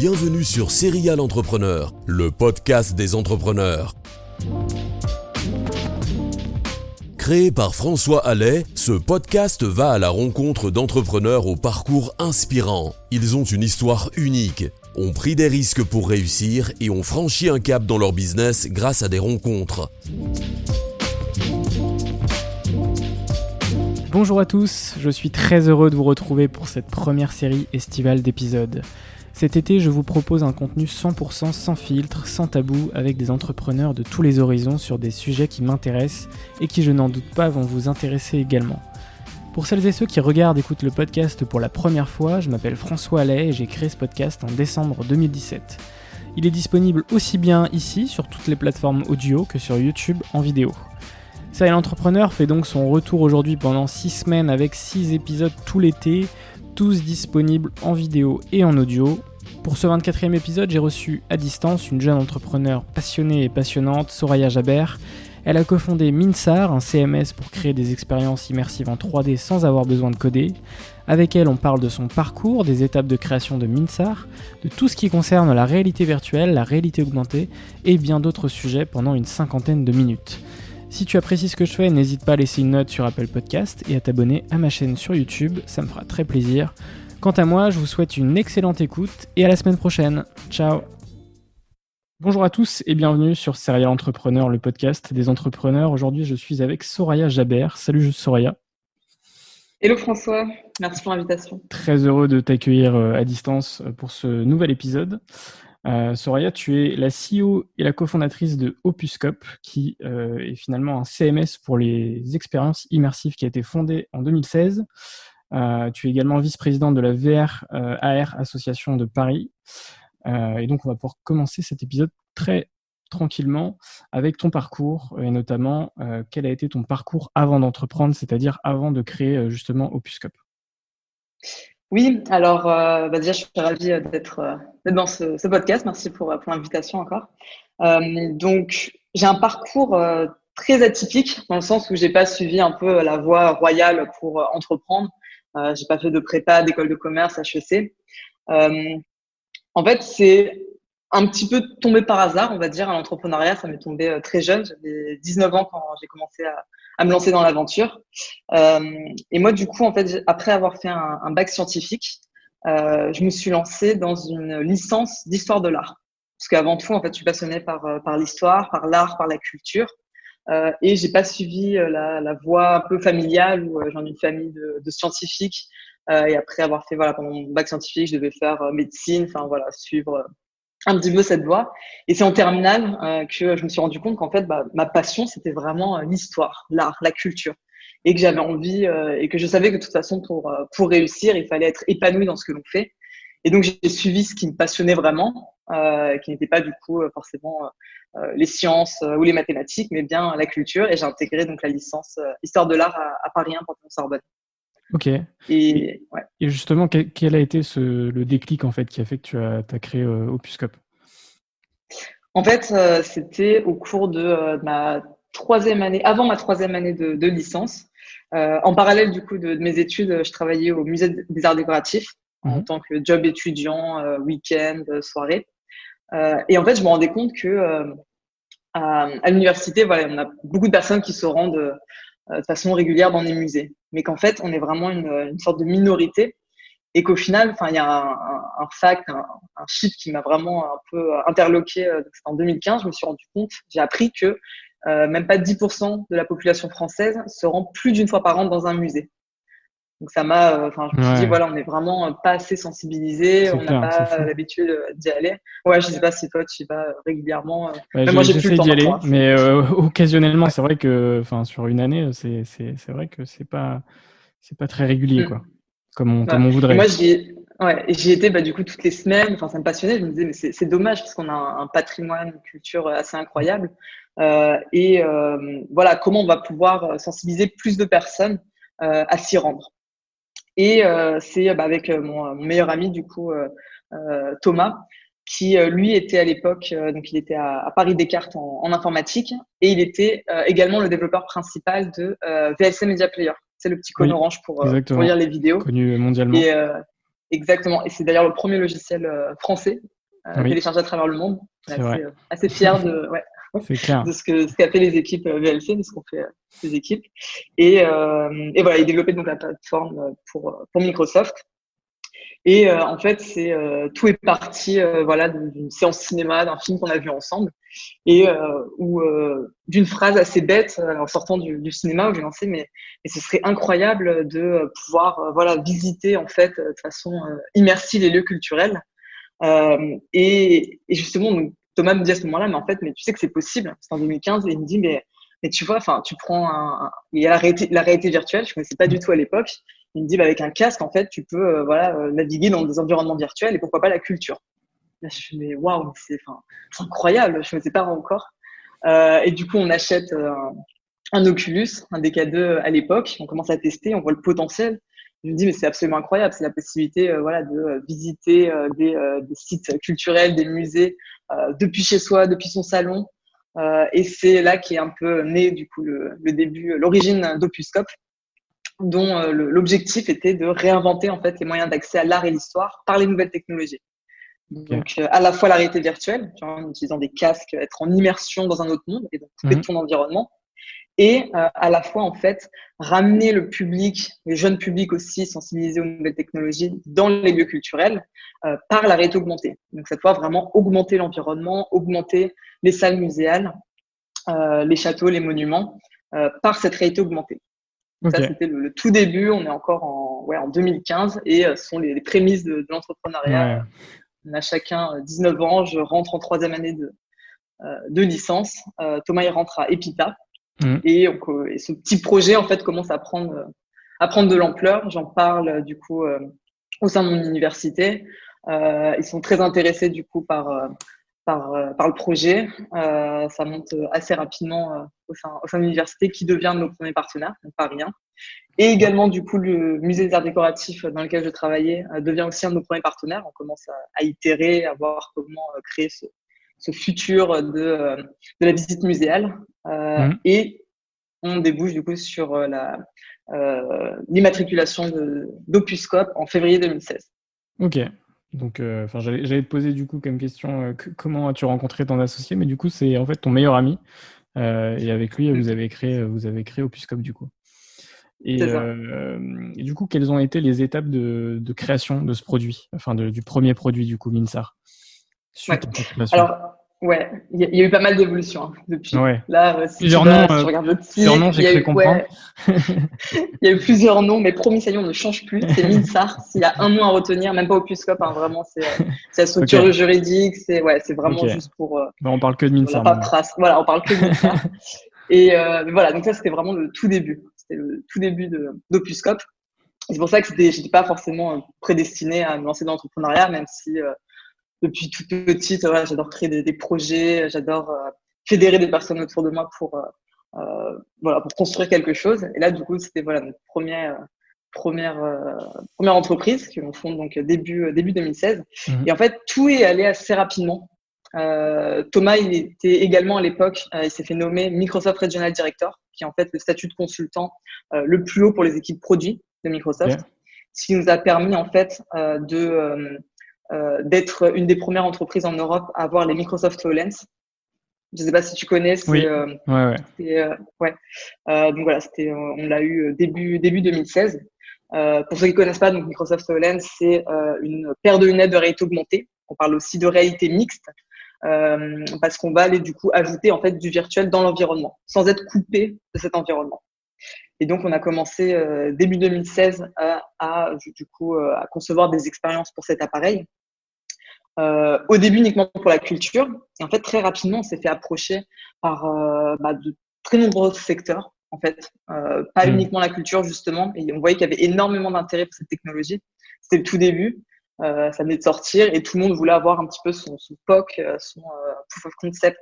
Bienvenue sur Serial Entrepreneur, le podcast des entrepreneurs. Créé par François Allais, ce podcast va à la rencontre d'entrepreneurs au parcours inspirant. Ils ont une histoire unique, ont pris des risques pour réussir et ont franchi un cap dans leur business grâce à des rencontres. Bonjour à tous, je suis très heureux de vous retrouver pour cette première série estivale d'épisodes. Cet été, je vous propose un contenu 100% sans filtre, sans tabou, avec des entrepreneurs de tous les horizons sur des sujets qui m'intéressent et qui, je n'en doute pas, vont vous intéresser également. Pour celles et ceux qui regardent et écoutent le podcast pour la première fois, je m'appelle François Allais et j'ai créé ce podcast en décembre 2017. Il est disponible aussi bien ici, sur toutes les plateformes audio, que sur YouTube en vidéo. Serial Entrepreneur fait donc son retour aujourd'hui pendant 6 semaines avec 6 épisodes tout l'été, tous disponibles en vidéo et en audio, pour ce 24e épisode, j'ai reçu à distance une jeune entrepreneur passionnée et passionnante, Soraya Jaber. Elle a cofondé Minsar, un CMS pour créer des expériences immersives en 3D sans avoir besoin de coder. Avec elle, on parle de son parcours, des étapes de création de Minsar, de tout ce qui concerne la réalité virtuelle, la réalité augmentée et bien d'autres sujets pendant une cinquantaine de minutes. Si tu apprécies ce que je fais, n'hésite pas à laisser une note sur Apple Podcast et à t'abonner à ma chaîne sur YouTube, ça me fera très plaisir. Quant à moi, je vous souhaite une excellente écoute et à la semaine prochaine. Ciao Bonjour à tous et bienvenue sur Serial Entrepreneur, le podcast des entrepreneurs. Aujourd'hui, je suis avec Soraya Jaber. Salut Soraya. Hello François, merci pour l'invitation. Très heureux de t'accueillir euh, à distance euh, pour ce nouvel épisode. Euh, Soraya, tu es la CEO et la cofondatrice de Opuscope, qui est finalement un CMS pour les expériences immersives qui a été fondé en 2016. Euh, tu es également vice-présidente de la VR euh, AR Association de Paris. Euh, et donc, on va pouvoir commencer cet épisode très tranquillement avec ton parcours et notamment quel a été ton parcours avant d'entreprendre, c'est-à-dire avant de créer justement Opuscope. Oui, alors bah déjà, je suis ravie d'être dans ce, podcast. Merci pour, pour l'invitation encore. donc, j'ai un parcours très atypique dans le sens où j'ai pas suivi un peu la voie royale pour entreprendre. Euh, j'ai pas fait de prépa, d'école de commerce, HEC. Euh, en fait, c'est un petit peu tombé par hasard, on va dire, à l'entrepreneuriat. Ça m'est tombé euh, très jeune. J'avais 19 ans quand j'ai commencé à, à, me lancer dans l'aventure. Euh, et moi, du coup, en fait, après avoir fait un, bac scientifique, euh, je me suis lancée dans une licence d'histoire de l'art. Parce qu'avant tout, en fait, je suis passionnée par, par l'histoire, par l'art, par la culture. Euh, et j'ai pas suivi euh, la, voie un peu familiale où euh, j'en ai une famille de, scientifiques. Euh, et après avoir fait voilà pendant mon bac scientifique, je devais faire médecine, enfin voilà suivre un petit peu cette voie. Et c'est en terminale euh, que je me suis rendu compte qu'en fait, bah, ma passion, c'était vraiment l'histoire, l'art, la culture. Et que j'avais envie, euh, et que je savais que de toute façon, pour, pour réussir, il fallait être épanoui dans ce que l'on fait. Et donc, j'ai suivi ce qui me passionnait vraiment, euh, qui n'était pas du coup forcément euh, les sciences euh, ou les mathématiques, mais bien la culture. Et j'ai intégré donc la licence euh, histoire de l'art à, Paris 1 Sorbonne. Ok. Et, justement, quel, a été ce, le déclic en fait qui a fait que tu as, as créé Opuscope? En fait, euh, c'était au cours de, ma troisième année, avant ma troisième année de, licence. en parallèle du coup de, mes études, je travaillais au musée des arts décoratifs en mhm. tant que job étudiant, week-end, soirée. et en fait, je me rendais compte que à, l'université, voilà, on a beaucoup de personnes qui se rendent de façon régulière dans les musées, mais qu'en fait, on est vraiment une, une sorte de minorité et qu'au final, enfin, il y a un, un, fact, un, un chiffre qui m'a vraiment un peu interloqué. Euh, en 2015, je me suis rendu compte, j'ai appris que euh, même pas 10% de la population française se rend plus d'une fois par an dans un musée. Donc ça m'a, euh, enfin, je me suis dit voilà, on n'est vraiment pas assez sensibilisé, on n'a pas l'habitude d'y aller. Ouais, je sais pas si toi tu y vas régulièrement. moi j'ai plus d'y aller, mais occasionnellement, c'est vrai que, enfin, sur une année, c'est c'est vrai que c'est pas c'est pas très régulier, mm. quoi comme on, voudrait. moi, j'y ouais, étais bah, du coup toutes les semaines. Enfin, ça me passionnait. Je me disais, mais c'est dommage parce qu'on a un, patrimoine, une culture assez incroyable. Euh, et euh, voilà, comment on va pouvoir sensibiliser plus de personnes euh, à s'y rendre. Et c'est bah, avec mon, meilleur ami, du coup, Thomas, qui lui était à l'époque, donc il était à, Paris Descartes en, en, informatique, et il était également le développeur principal de VLC Media Player. C'est le petit cône orange pour, euh, pour, lire les vidéos. Connu mondialement. Et, euh, exactement. Et c'est d'ailleurs le premier logiciel euh, français téléchargé à travers le monde. Assez, assez fier de, ouais, de ce que ce qu'a fait les équipes VLC, de ce qu'ont fait ces équipes. Et, et voilà, il développait donc la plateforme pour, pour Microsoft. Et en fait, c'est tout est parti voilà d'une séance cinéma, d'un film qu'on a vu ensemble, et ou d'une phrase assez bête en sortant du, du cinéma où j'ai lancé mais, mais, ce serait incroyable de pouvoir voilà visiter en fait de façon immersive les lieux culturels. Et, et, justement, Thomas me dit à ce moment-là, mais en fait, mais tu sais que c'est possible. C'est en 2015 et il me dit mais mais tu vois, enfin, tu prends un, il y a la réalité, virtuelle, je connaissais pas du tout à l'époque. Il me dit, bah, avec un casque, en fait, tu peux euh, voilà, euh, naviguer dans des environnements virtuels et pourquoi pas la culture. Je me dis, waouh, c'est incroyable, je ne sais pas encore. Euh, et du coup, on achète un, Oculus, un DK2 à l'époque, on commence à tester, on voit le potentiel. Je me dis, mais c'est absolument incroyable, c'est la possibilité voilà, de visiter des, des, sites culturels, des musées, depuis chez soi, depuis son salon. et c'est là qui est un peu né du coup le, le début, l'origine d'Opuscope, dont euh, l'objectif était de réinventer en fait les moyens d'accès à l'art et l'histoire par les nouvelles technologies. Donc, euh, à la fois la réalité virtuelle, en utilisant des casques, être en immersion dans un autre monde et donc couper mhm. ton environnement, et euh, à la fois en fait ramener le public, les jeunes publics aussi sensibilisés aux nouvelles technologies dans les lieux culturels par la réalité augmentée. Donc cette fois vraiment augmenter l'environnement, augmenter les salles muséales, les châteaux, les monuments par cette réalité augmentée. Ça, c'était le, tout début. On est encore en, ouais, en 2015 et euh, ce sont les, prémices de, l'entrepreneuriat. On a chacun 19 euh, ans. Je rentre en troisième année de, euh, de licence. Thomas, il rentre à Epita. Mm. Et, ce petit projet, en fait, commence à prendre, à prendre de l'ampleur. J'en parle, du coup, au sein de mon université. ils sont très intéressés, du coup, par par, euh, par le projet. Euh, ça monte assez rapidement euh, au sein, au de l'université qui devient nos premiers partenaires, donc pas rien. Et également, du coup, le musée des arts décoratifs dans lequel je travaillais devient aussi un de nos premiers partenaires. On commence à, itérer, à voir comment créer ce, ce futur de, de, la visite muséale. Mmh. Et on débouche du coup sur la l'immatriculation d'Opuscope en février 2016. Ok, donc, euh, enfin, j'allais te poser du coup comme question euh, comment as-tu rencontré ton associé, mais du coup, c'est en fait ton meilleur ami. Euh, et avec lui, vous avez créé, vous avez créé Opuscom du coup. Et, du coup, quelles ont été les étapes de, création de ce produit, enfin du premier produit du coup, Minsar Alors, Ouais, il y, a eu pas mal d'évolutions hein, depuis. Là, euh, si plusieurs, noms, euh, regardes plusieurs noms, j'ai cru comprendre. il y a eu plusieurs noms, mais promis, ça y est, on ne change plus. C'est Minsar. S'il y a un nom à retenir, même pas Opuscope, hein, vraiment, c'est euh, la structure juridique. C'est ouais, c'est vraiment juste pour. Euh, on parle que de Minsar. Pas trace. Voilà, on parle que de Minsar. Et euh, voilà, donc ça, c'était vraiment le tout début. C'était le tout début d'Opuscope. C'est pour ça que j'étais pas forcément prédestiné à me lancer dans l'entrepreneuriat, même si depuis toute petite, j'adore créer des, projets, j'adore euh, fédérer des personnes autour de moi pour, euh, euh, voilà, pour construire quelque chose. Et là, du coup, c'était voilà, notre première, première, première entreprise que l'on fonde donc début, début 2016. Mhm. Et en fait, tout est allé assez rapidement. Thomas, il était également à l'époque, il s'est fait nommer Microsoft Regional Director, qui est en fait le statut de consultant le plus haut pour les équipes produits de Microsoft, ce qui nous a permis en fait de d'être une des premières entreprises en Europe à avoir les Microsoft HoloLens, je sais pas si tu connais. Oui. Euh, ouais, ouais. Euh, ouais. Euh, donc voilà, c'était, on l'a eu début début 2016. pour ceux qui connaissent pas, donc Microsoft HoloLens, c'est une paire de lunettes de réalité augmentée. On parle aussi de réalité mixte. parce qu'on va aller du coup ajouter en fait du virtuel dans l'environnement, sans être coupé de cet environnement. Et donc on a commencé début 2016 à, à, du coup à concevoir des expériences pour cet appareil. Euh, au début uniquement pour la culture. Et en fait, très rapidement, on s'est fait approcher par euh, bah, de très nombreux secteurs, en fait, euh, pas mm. uniquement la culture justement. Et on voyait qu'il y avait énormément d'intérêt pour cette technologie. C'était le tout début, ça venait de sortir et tout le monde voulait avoir un petit peu son, son POC, son proof of concept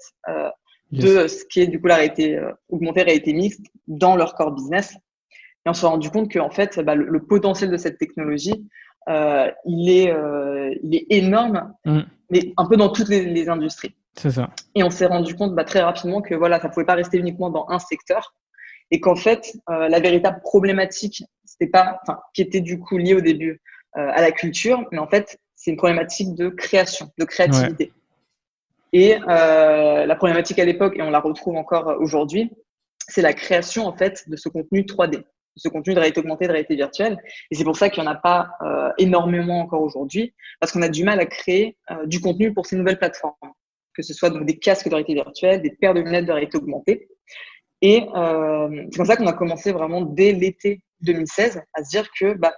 de ce qui est du coup la réalité augmentée, réalité mixte dans leur core business. Et on s'est rendu compte que en fait, bah, le, potentiel de cette technologie, euh, il, est, euh, il est énorme, mm. mais un peu dans toutes les, industries. C'est ça. Et on s'est rendu compte bah, très rapidement que voilà, ça pouvait pas rester uniquement dans un secteur et qu'en fait, euh, la véritable problématique, c'était pas, enfin, qui était du coup liée au début à la culture, mais en fait, c'est une problématique de création, de créativité. Et euh, la problématique à l'époque, et on la retrouve encore aujourd'hui, c'est la création en fait de ce contenu 3D ce contenu de réalité augmentée, de réalité virtuelle. Et c'est pour ça qu'il n'y en a pas euh, énormément encore aujourd'hui, parce qu'on a du mal à créer euh, du contenu pour ces nouvelles plateformes, que ce soit donc des casques de réalité virtuelle, des paires de lunettes de réalité augmentée. Et euh, c'est comme ça qu'on a commencé vraiment dès l'été 2016 à se dire que bah,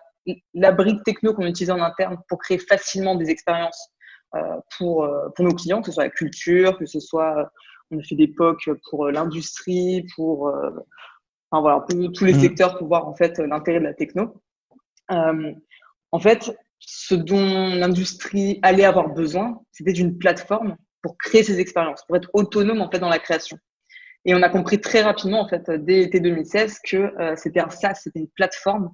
la brique techno qu'on utilisait en interne pour créer facilement des expériences pour, pour nos clients, que ce soit la culture, que ce soit on a fait des POC pour l'industrie, pour enfin voilà, tous les mm. secteurs pour voir en fait l'intérêt de la techno. Euh, en fait, ce dont l'industrie allait avoir besoin, c'était d'une plateforme pour créer ces expériences, pour être autonome en fait dans la création. Et on a compris très rapidement en fait dès l'été 2016 que euh, c'était un SaaS, c'était une plateforme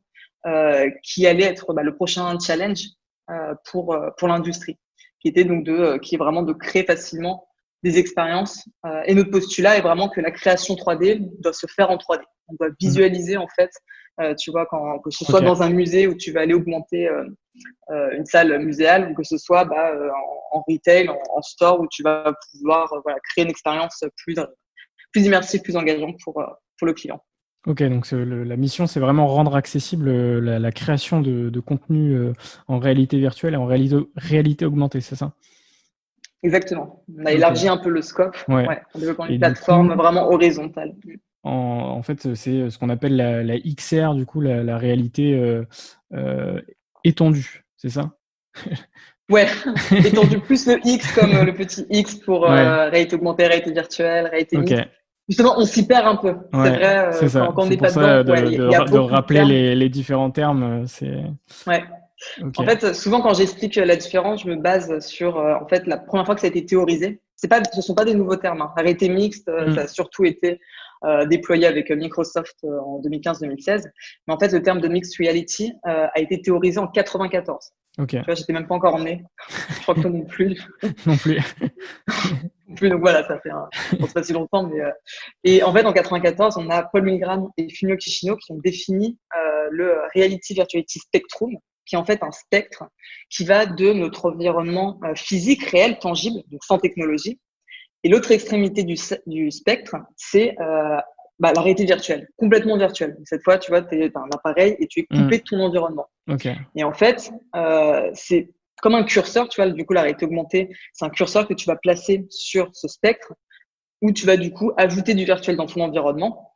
euh, qui allait être bah, le prochain challenge euh, pour euh, pour l'industrie, qui était donc de qui est vraiment de créer facilement des expériences. et notre postulat est vraiment que la création 3D doit se faire en 3D on doit visualiser en fait, euh, tu vois, quand, que ce soit dans un musée où tu vas aller augmenter euh, euh, une salle muséale ou que ce soit bah, en, retail, en, store où tu vas pouvoir voilà, créer une expérience plus, plus immersive, plus engageante pour, pour le client. Ok, donc la mission, c'est vraiment rendre accessible la, création de, contenu en réalité virtuelle et en réalité, réalité augmentée, c'est ça? Exactement. On a élargi un peu le scope ouais. en développant une plateforme vraiment horizontale. En, fait, c'est ce qu'on appelle la, XR, du coup, la, réalité euh, euh, étendue, c'est ça? Ouais, étendue plus le X comme euh, le petit X pour réalité augmentée, réalité virtuelle, réalité mixte. Justement, on s'y perd un peu. c'est vrai, ça. quand on n'est pas dedans. De, de rappeler les, les, différents termes, c'est. Ouais. En fait, souvent quand j'explique la différence, je me base sur en fait la première fois que ça a été théorisé. C'est pas, ce sont pas des nouveaux termes. Hein. Réalité mixte, mm. ça a surtout été euh, déployé avec Microsoft euh, en 2015-2016. Mais en fait, le terme de mixed reality euh, a été théorisé en 94. Ok. Tu vois, j'étais même pas encore né. Je crois que toi non plus. non plus. non plus. Donc voilà, ça fait un, pas si longtemps, mais et en fait, en 94, on a Paul Milgram et Fumio Kishino qui ont défini le Reality Virtuality Spectrum, qui est en fait un spectre qui va de notre environnement physique réel, tangible, donc sans technologie, et l'autre extrémité du, du spectre, c'est euh, bah, la réalité virtuelle, complètement virtuelle. Cette fois, tu vois, tu as un appareil et tu es coupé mm. de ton environnement. Et en fait, euh, c'est comme un curseur, tu vois, du coup, la réalité augmentée, c'est un curseur que tu vas placer sur ce spectre où tu vas du coup ajouter du virtuel dans ton environnement.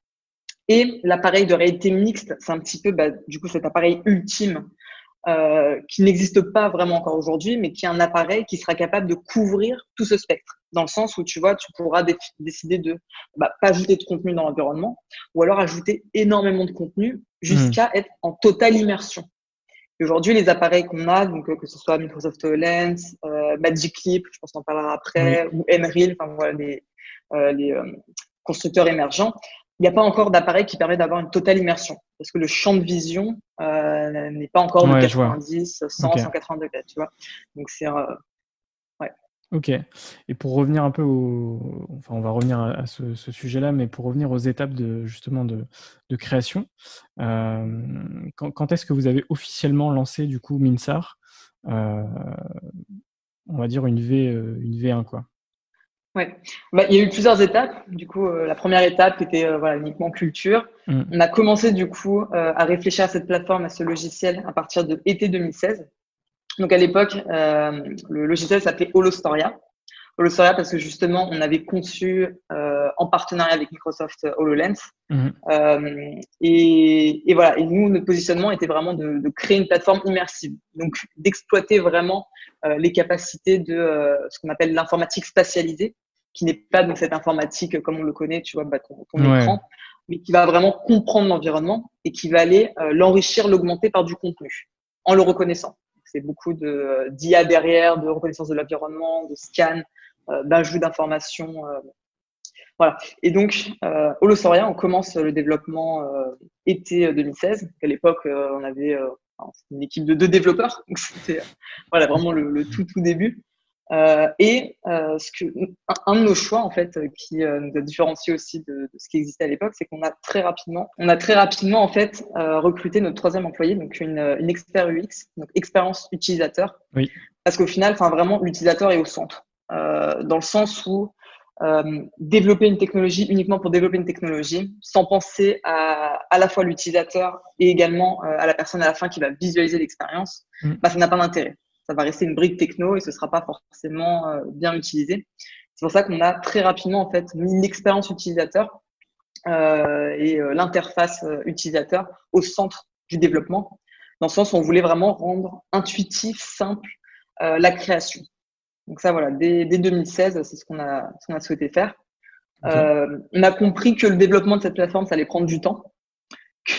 Et l'appareil de réalité mixte, c'est un petit peu, bah, du coup, cet appareil ultime euh, qui n'existe pas vraiment encore aujourd'hui, mais qui est un appareil qui sera capable de couvrir tout ce spectre, dans le sens où tu vois, tu pourras décider de bah, pas ajouter de contenu dans l'environnement, ou alors ajouter énormément de contenu jusqu'à mmh. être en totale immersion. Aujourd'hui, les appareils qu'on a, donc euh, que ce soit Microsoft HoloLens, euh, Magic Leap, je pense qu'on en parlera après, ou Enreal, enfin voilà les, euh, les euh, constructeurs émergents, il n'y a pas encore d'appareil qui permet d'avoir une totale immersion parce que le champ de vision euh, n'est pas encore de 90, 100, 180 degrés, tu vois. Donc c'est euh. Ok. Et pour revenir un peu au, enfin, on va revenir à, ce, sujet-là, mais pour revenir aux étapes de justement de, création, euh, quand, est-ce que vous avez officiellement lancé du coup Minsar euh, On va dire une V, euh, une V1 quoi? Ouais. Bah, il y a eu plusieurs étapes. Du coup, la première étape était voilà, uniquement culture. Mmh. On a commencé du coup à réfléchir à cette plateforme, à ce logiciel à partir de été 2016. Donc à l'époque, euh, le logiciel s'appelait Holostoria. Holostoria parce que justement, on avait conçu euh, en partenariat avec Microsoft HoloLens. Mhm. Euh, et, et, voilà. Et nous, notre positionnement était vraiment de, de créer une plateforme immersive, donc d'exploiter vraiment euh, les capacités de euh, ce qu'on appelle l'informatique spatialisée, qui n'est pas donc cette informatique comme on le connaît, tu vois, bah, ton, ton écran, mais qui va vraiment comprendre l'environnement et qui va aller l'enrichir, l'augmenter par du contenu en le reconnaissant. C'est beaucoup de d'IA derrière, de reconnaissance de l'environnement, de scan, euh, d'ajout d'informations. Euh, voilà. Et donc, euh, Holosoria, on commence le développement euh, été 2016. À l'époque, on avait une équipe de deux développeurs. Donc, c'était voilà, vraiment le, le, tout, tout début. Euh, et euh, ce que, un, de nos choix en fait qui euh, nous a différencié aussi de, de ce qui existait à l'époque, c'est qu'on a très rapidement, on a très rapidement en fait euh, recruté notre troisième employé, donc une, une expert UX, donc expérience utilisateur. Oui. Parce qu'au final, enfin vraiment, l'utilisateur est au centre, dans le sens où développer une technologie uniquement pour développer une technologie, sans penser à à la fois l'utilisateur et également à la personne à la fin qui va visualiser l'expérience, mm. bah, ça n'a pas d'intérêt ça va rester une brique techno et ce sera pas forcément euh, bien utilisé. C'est pour ça qu'on a très rapidement en fait mis l'expérience utilisateur euh, et euh, l'interface utilisateur au centre du développement, dans le sens où on voulait vraiment rendre intuitif, simple la création. Donc ça, voilà, dès, 2016, c'est ce qu'on a, ce a souhaité faire. on a compris que le développement de cette plateforme, ça allait prendre du temps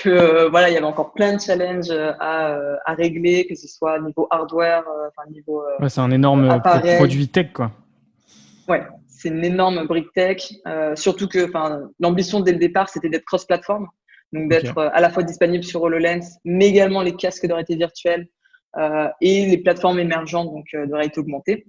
que euh, voilà, il y avait encore plein de challenges euh, à, euh, à régler, que ce soit niveau hardware, enfin niveau. Ouais, c'est un énorme produit tech, quoi. Ouais, c'est une énorme brique tech. surtout que, enfin, l'ambition dès le départ, c'était d'être cross-platform, donc d'être à la fois disponible sur HoloLens, mais également les casques de réalité virtuelle et les plateformes émergentes, donc de réalité augmentée.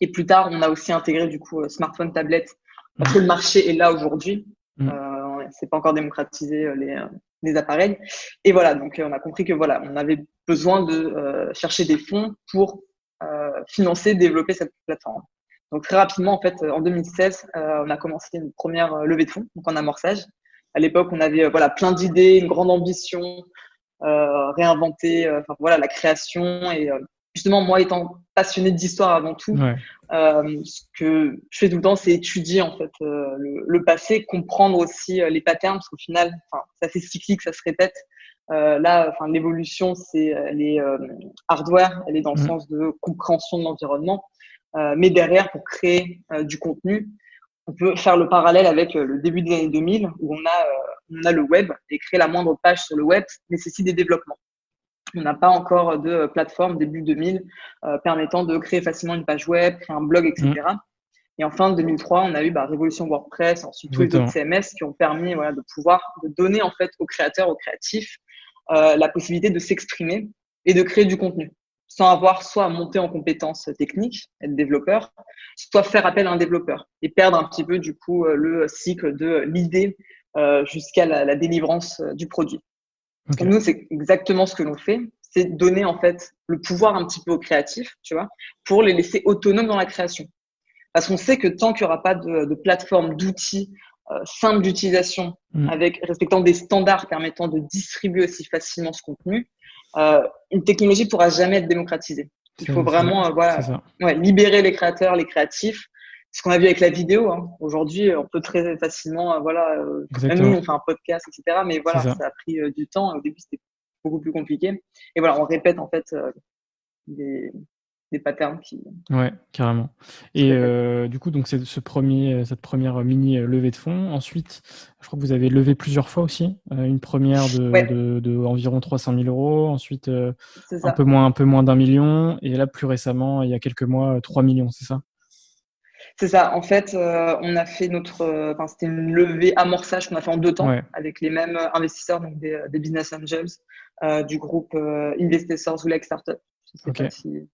Et plus tard, on a aussi intégré du coup smartphone, tablette, parce que le marché est là aujourd'hui. Mm. Euh, c'est pas encore démocratisé les, des appareils. Et voilà, donc euh, on a compris que voilà, on avait besoin de euh, chercher des fonds pour euh, financer, développer cette plateforme. Donc très rapidement, en fait, en 2016, on a commencé une première levée de fonds, donc en amorçage. À l'époque, on avait voilà plein d'idées, une grande ambition, réinventer, voilà, la création et justement, moi étant passionné d'histoire avant tout, euh, ce que je fais tout le temps, c'est étudier en fait euh, le, passé, comprendre aussi euh, les patterns, parce qu'au final, c'est assez cyclique, ça se répète. là, enfin, l'évolution, c'est elle est hardware, elle est dans le mm. sens de compréhension de l'environnement, mais derrière, pour créer du contenu, on peut faire le parallèle avec le début des années 2000, où on a on a le web et créer la moindre page sur le web nécessite des développements. On n'a pas encore de plateforme début 2000 euh, permettant de créer facilement une page web, créer un blog, etc. Mm. Et en fin 2003, on a eu bah, Révolution WordPress, ensuite tous les autres CMS qui ont permis voilà, de pouvoir de donner en fait aux créateurs, aux créatifs, euh, la possibilité de s'exprimer et de créer du contenu, sans avoir soit à monter en compétences techniques, être développeur, soit faire appel à un développeur et perdre un petit peu du coup euh, le cycle de l'idée euh, jusqu'à la, la, délivrance euh, du produit. Nous, c'est exactement ce que l'on fait. C'est donner, en fait, le pouvoir un petit peu aux créatifs, tu vois, pour les laisser autonomes dans la création. Parce qu'on sait que tant qu'il n'y aura pas de, de plateforme, d'outils euh, simples d'utilisation, mm. avec respectant des standards permettant de distribuer aussi facilement ce contenu, euh, une technologie ne pourra jamais être démocratisée. Il faut vraiment euh, voilà, ouais, libérer les créateurs, les créatifs, ce qu'on a vu avec la vidéo. Hein. Aujourd'hui, on peut très facilement, euh, voilà, euh, même nous, on fait un podcast, etc. Mais voilà, ça. a pris euh, du temps. Au début, c'était beaucoup plus compliqué. Et voilà, on répète en fait des, des patterns qui. Ouais, carrément. Et du coup, donc c'est ce premier, cette première mini levée de fonds. Ensuite, je crois que vous avez levé plusieurs fois aussi. une première de, de, environ 300 000 euros. Ensuite, un peu moins, un peu moins d'un million. Et là, plus récemment, il y a quelques mois, 3 millions, c'est ça? C'est ça. En fait, euh, on a fait notre, euh, enfin, c'était une levée amorçage qu'on a fait en deux temps avec les mêmes investisseurs, donc des, des business angels euh, du groupe Investisseurs ou Startup. Je sais pas si,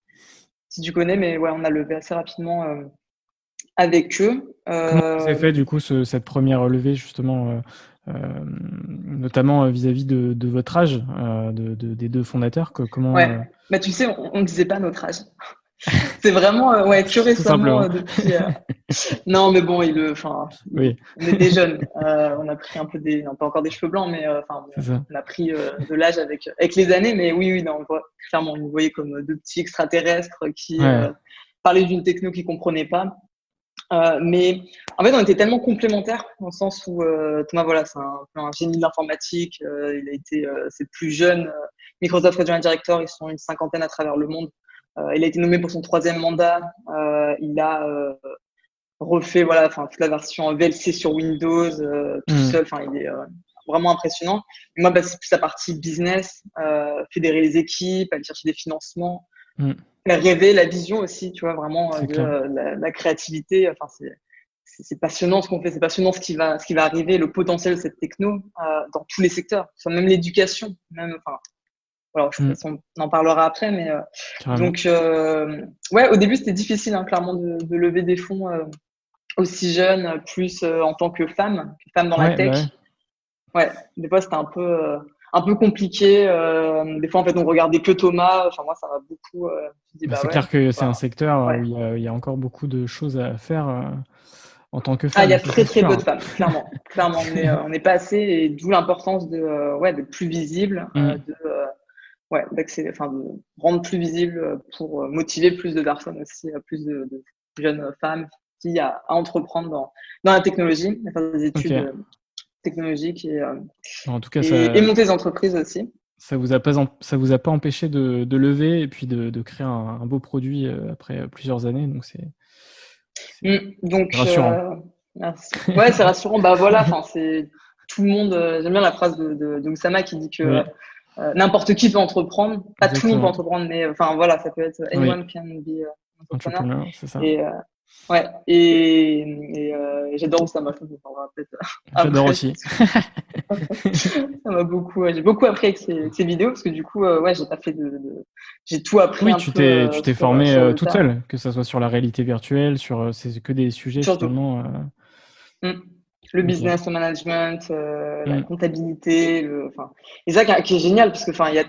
si tu connais, mais ouais, on a levé assez rapidement avec eux. Comment avez fait du coup cette première levée justement notamment vis-à-vis de, votre âge, de, des deux fondateurs que, comment, ouais. bah, Tu sais, on ne disait pas notre âge. c'est vraiment euh, ouais que récemment euh, depuis. Euh, non, mais bon, il, enfin, oui. on est des jeunes. on a pris un peu des, non pas encore des cheveux blancs, mais enfin, on a pris de l'âge avec avec les années. Mais oui, oui, non, on voit, clairement, on nous voyait comme deux petits extraterrestres qui parlaient d'une techno qu'ils comprenaient pas. mais en fait, on était tellement complémentaires dans le sens où Thomas, voilà, c'est un, un, génie de l'informatique. il a été, c'est plus jeune. Microsoft Regional Director, ils sont une cinquantaine à travers le monde. Euh, il a été nommé pour son troisième mandat. Euh, il a euh, refait voilà, enfin toute la version VLC sur Windows tout mm. seul. Enfin, il est vraiment impressionnant. moi, bah, c'est plus la partie business, fédérer les équipes, aller chercher des financements, mmh. rêver la vision aussi, tu vois, vraiment de la, créativité. Enfin, c'est c'est ce qu'on fait, c'est passionnant ce qui va ce qui va arriver, le potentiel de cette techno dans tous les secteurs, même l'éducation, même enfin voilà, je pense mm. on en parlera après, mais euh, donc euh, ouais, au début c'était difficile, hein, clairement, de, de, lever des fonds euh, aussi jeunes, plus en tant que femme, femme dans la tech. Ouais. ouais. des fois c'était un peu un peu compliqué. des fois en fait on regardait que Thomas. Enfin moi ça va beaucoup. Bah, c'est clair que c'est un secteur où il y, a, il y, a, encore beaucoup de choses à faire. En tant que femme, ah, il y a très très peu de femmes, clairement. clairement, on est, pas assez, et d'où l'importance de ouais d'être plus visible, mm. de ouais, d'accéder, enfin, de rendre plus visible euh, pour euh, motiver plus de personnes aussi, euh, plus de, jeunes femmes, filles à, entreprendre dans, dans, la technologie, à faire des études technologiques et, en tout cas, et, monter des entreprises aussi. Ça vous a pas, ça vous a pas empêché de, de lever et puis de, de créer un, beau produit après plusieurs années, donc c'est mmh, rassurant. ouais, c'est rassurant. bah voilà, enfin c'est tout le monde. J'aime bien la phrase de, de, Oussama qui dit que euh, n'importe qui peut entreprendre. Pas tout le monde peut entreprendre, mais enfin voilà, ça peut être anyone can be uh, entrepreneur. c'est ça. Et, euh, ouais, et, et, euh, j'adore où ça m'a fait. J'adore aussi. ça m'a beaucoup, j'ai beaucoup appris avec ces, ces, vidéos parce que du coup, ouais, j'ai pas fait de, de... j'ai tout appris. Oui, tu t'es, tu t'es formé toute seule, que ce soit sur la réalité virtuelle, sur, c'est que des sujets finalement. Mm le business management, euh, la mm. comptabilité, le, enfin, et ça qui, est génial parce que, enfin, il y a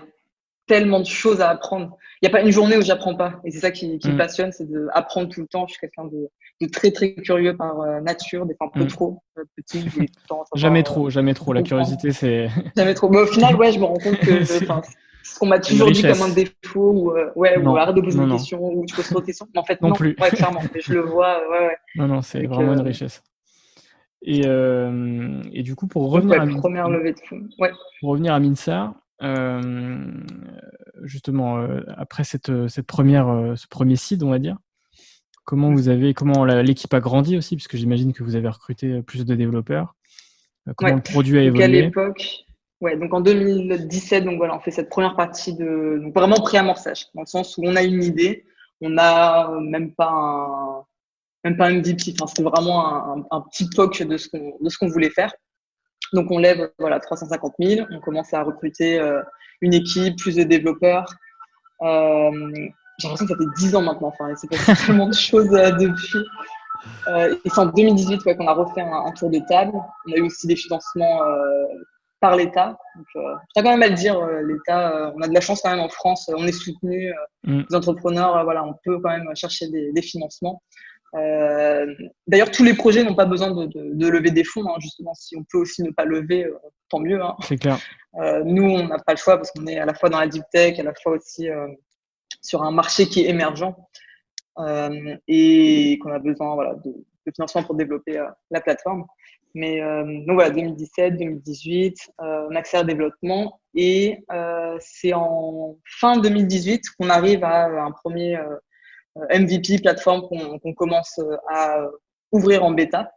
tellement de choses à apprendre. Il n'y a pas une journée où j'apprends pas. Et c'est ça qui, qui me mm. passionne, c'est d'apprendre tout le temps. Je suis quelqu'un de, de, très, très curieux par euh, nature, des fois un peu mm. trop euh, petit. Tout le temps, jamais trop, jamais trop. La curiosité, c'est. Jamais trop. Mais au final, ouais, je me rends compte que, ce qu'on m'a toujours dit comme un défaut, ou, ouais, ou arrête de poser des questions, ou tu poses trop de questions. Mais en fait, non, non plus. Ouais, clairement. je le vois, ouais, ouais. Non, non, c'est vraiment une richesse. Et, euh, et, du coup, pour revenir, à, première levée de fonds. Ouais. pour revenir à Minsar, euh, justement, euh, après cette, cette première, ce premier site, on va dire, comment vous avez, comment l'équipe a grandi aussi, puisque j'imagine que vous avez recruté plus de développeurs. Comment le produit a évolué À l'époque, ouais, donc en 2017, donc voilà, on fait cette première partie de donc vraiment pré-amorçage, dans le sens où on a une idée, on n'a même pas un même pas un MVP. Enfin, c'était vraiment un, petit POC de ce qu'on voulait faire. Donc on lève voilà 350 000. On commence à recruter euh, une équipe, plus de développeurs. Euh, j'ai l'impression que ça fait 10 ans maintenant. Enfin, c'est passé tellement de choses euh, depuis. et c'est en 2018 ouais, qu'on a refait un, tour de table. On a eu aussi des financements par l'État. Je tiens quand même à le dire, l'État, on a de la chance quand même en France. On est soutenu. Mm. Les entrepreneurs, voilà, on peut quand même chercher des, des financements. Euh, d'ailleurs, tous les projets n'ont pas besoin de, lever des fonds, hein, justement. Si on peut aussi ne pas lever, euh, tant mieux. Hein. C'est clair. Euh, nous, on n'a pas le choix parce qu'on est à la fois dans la deep tech, à la fois aussi sur un marché qui est émergent et qu'on a besoin voilà, de, financement pour développer la plateforme. Mais donc voilà, 2017, 2018, on accède au développement et c'est en fin 2018 qu'on arrive à un premier MVP, plateforme qu'on commence euh, à ouvrir en bêta.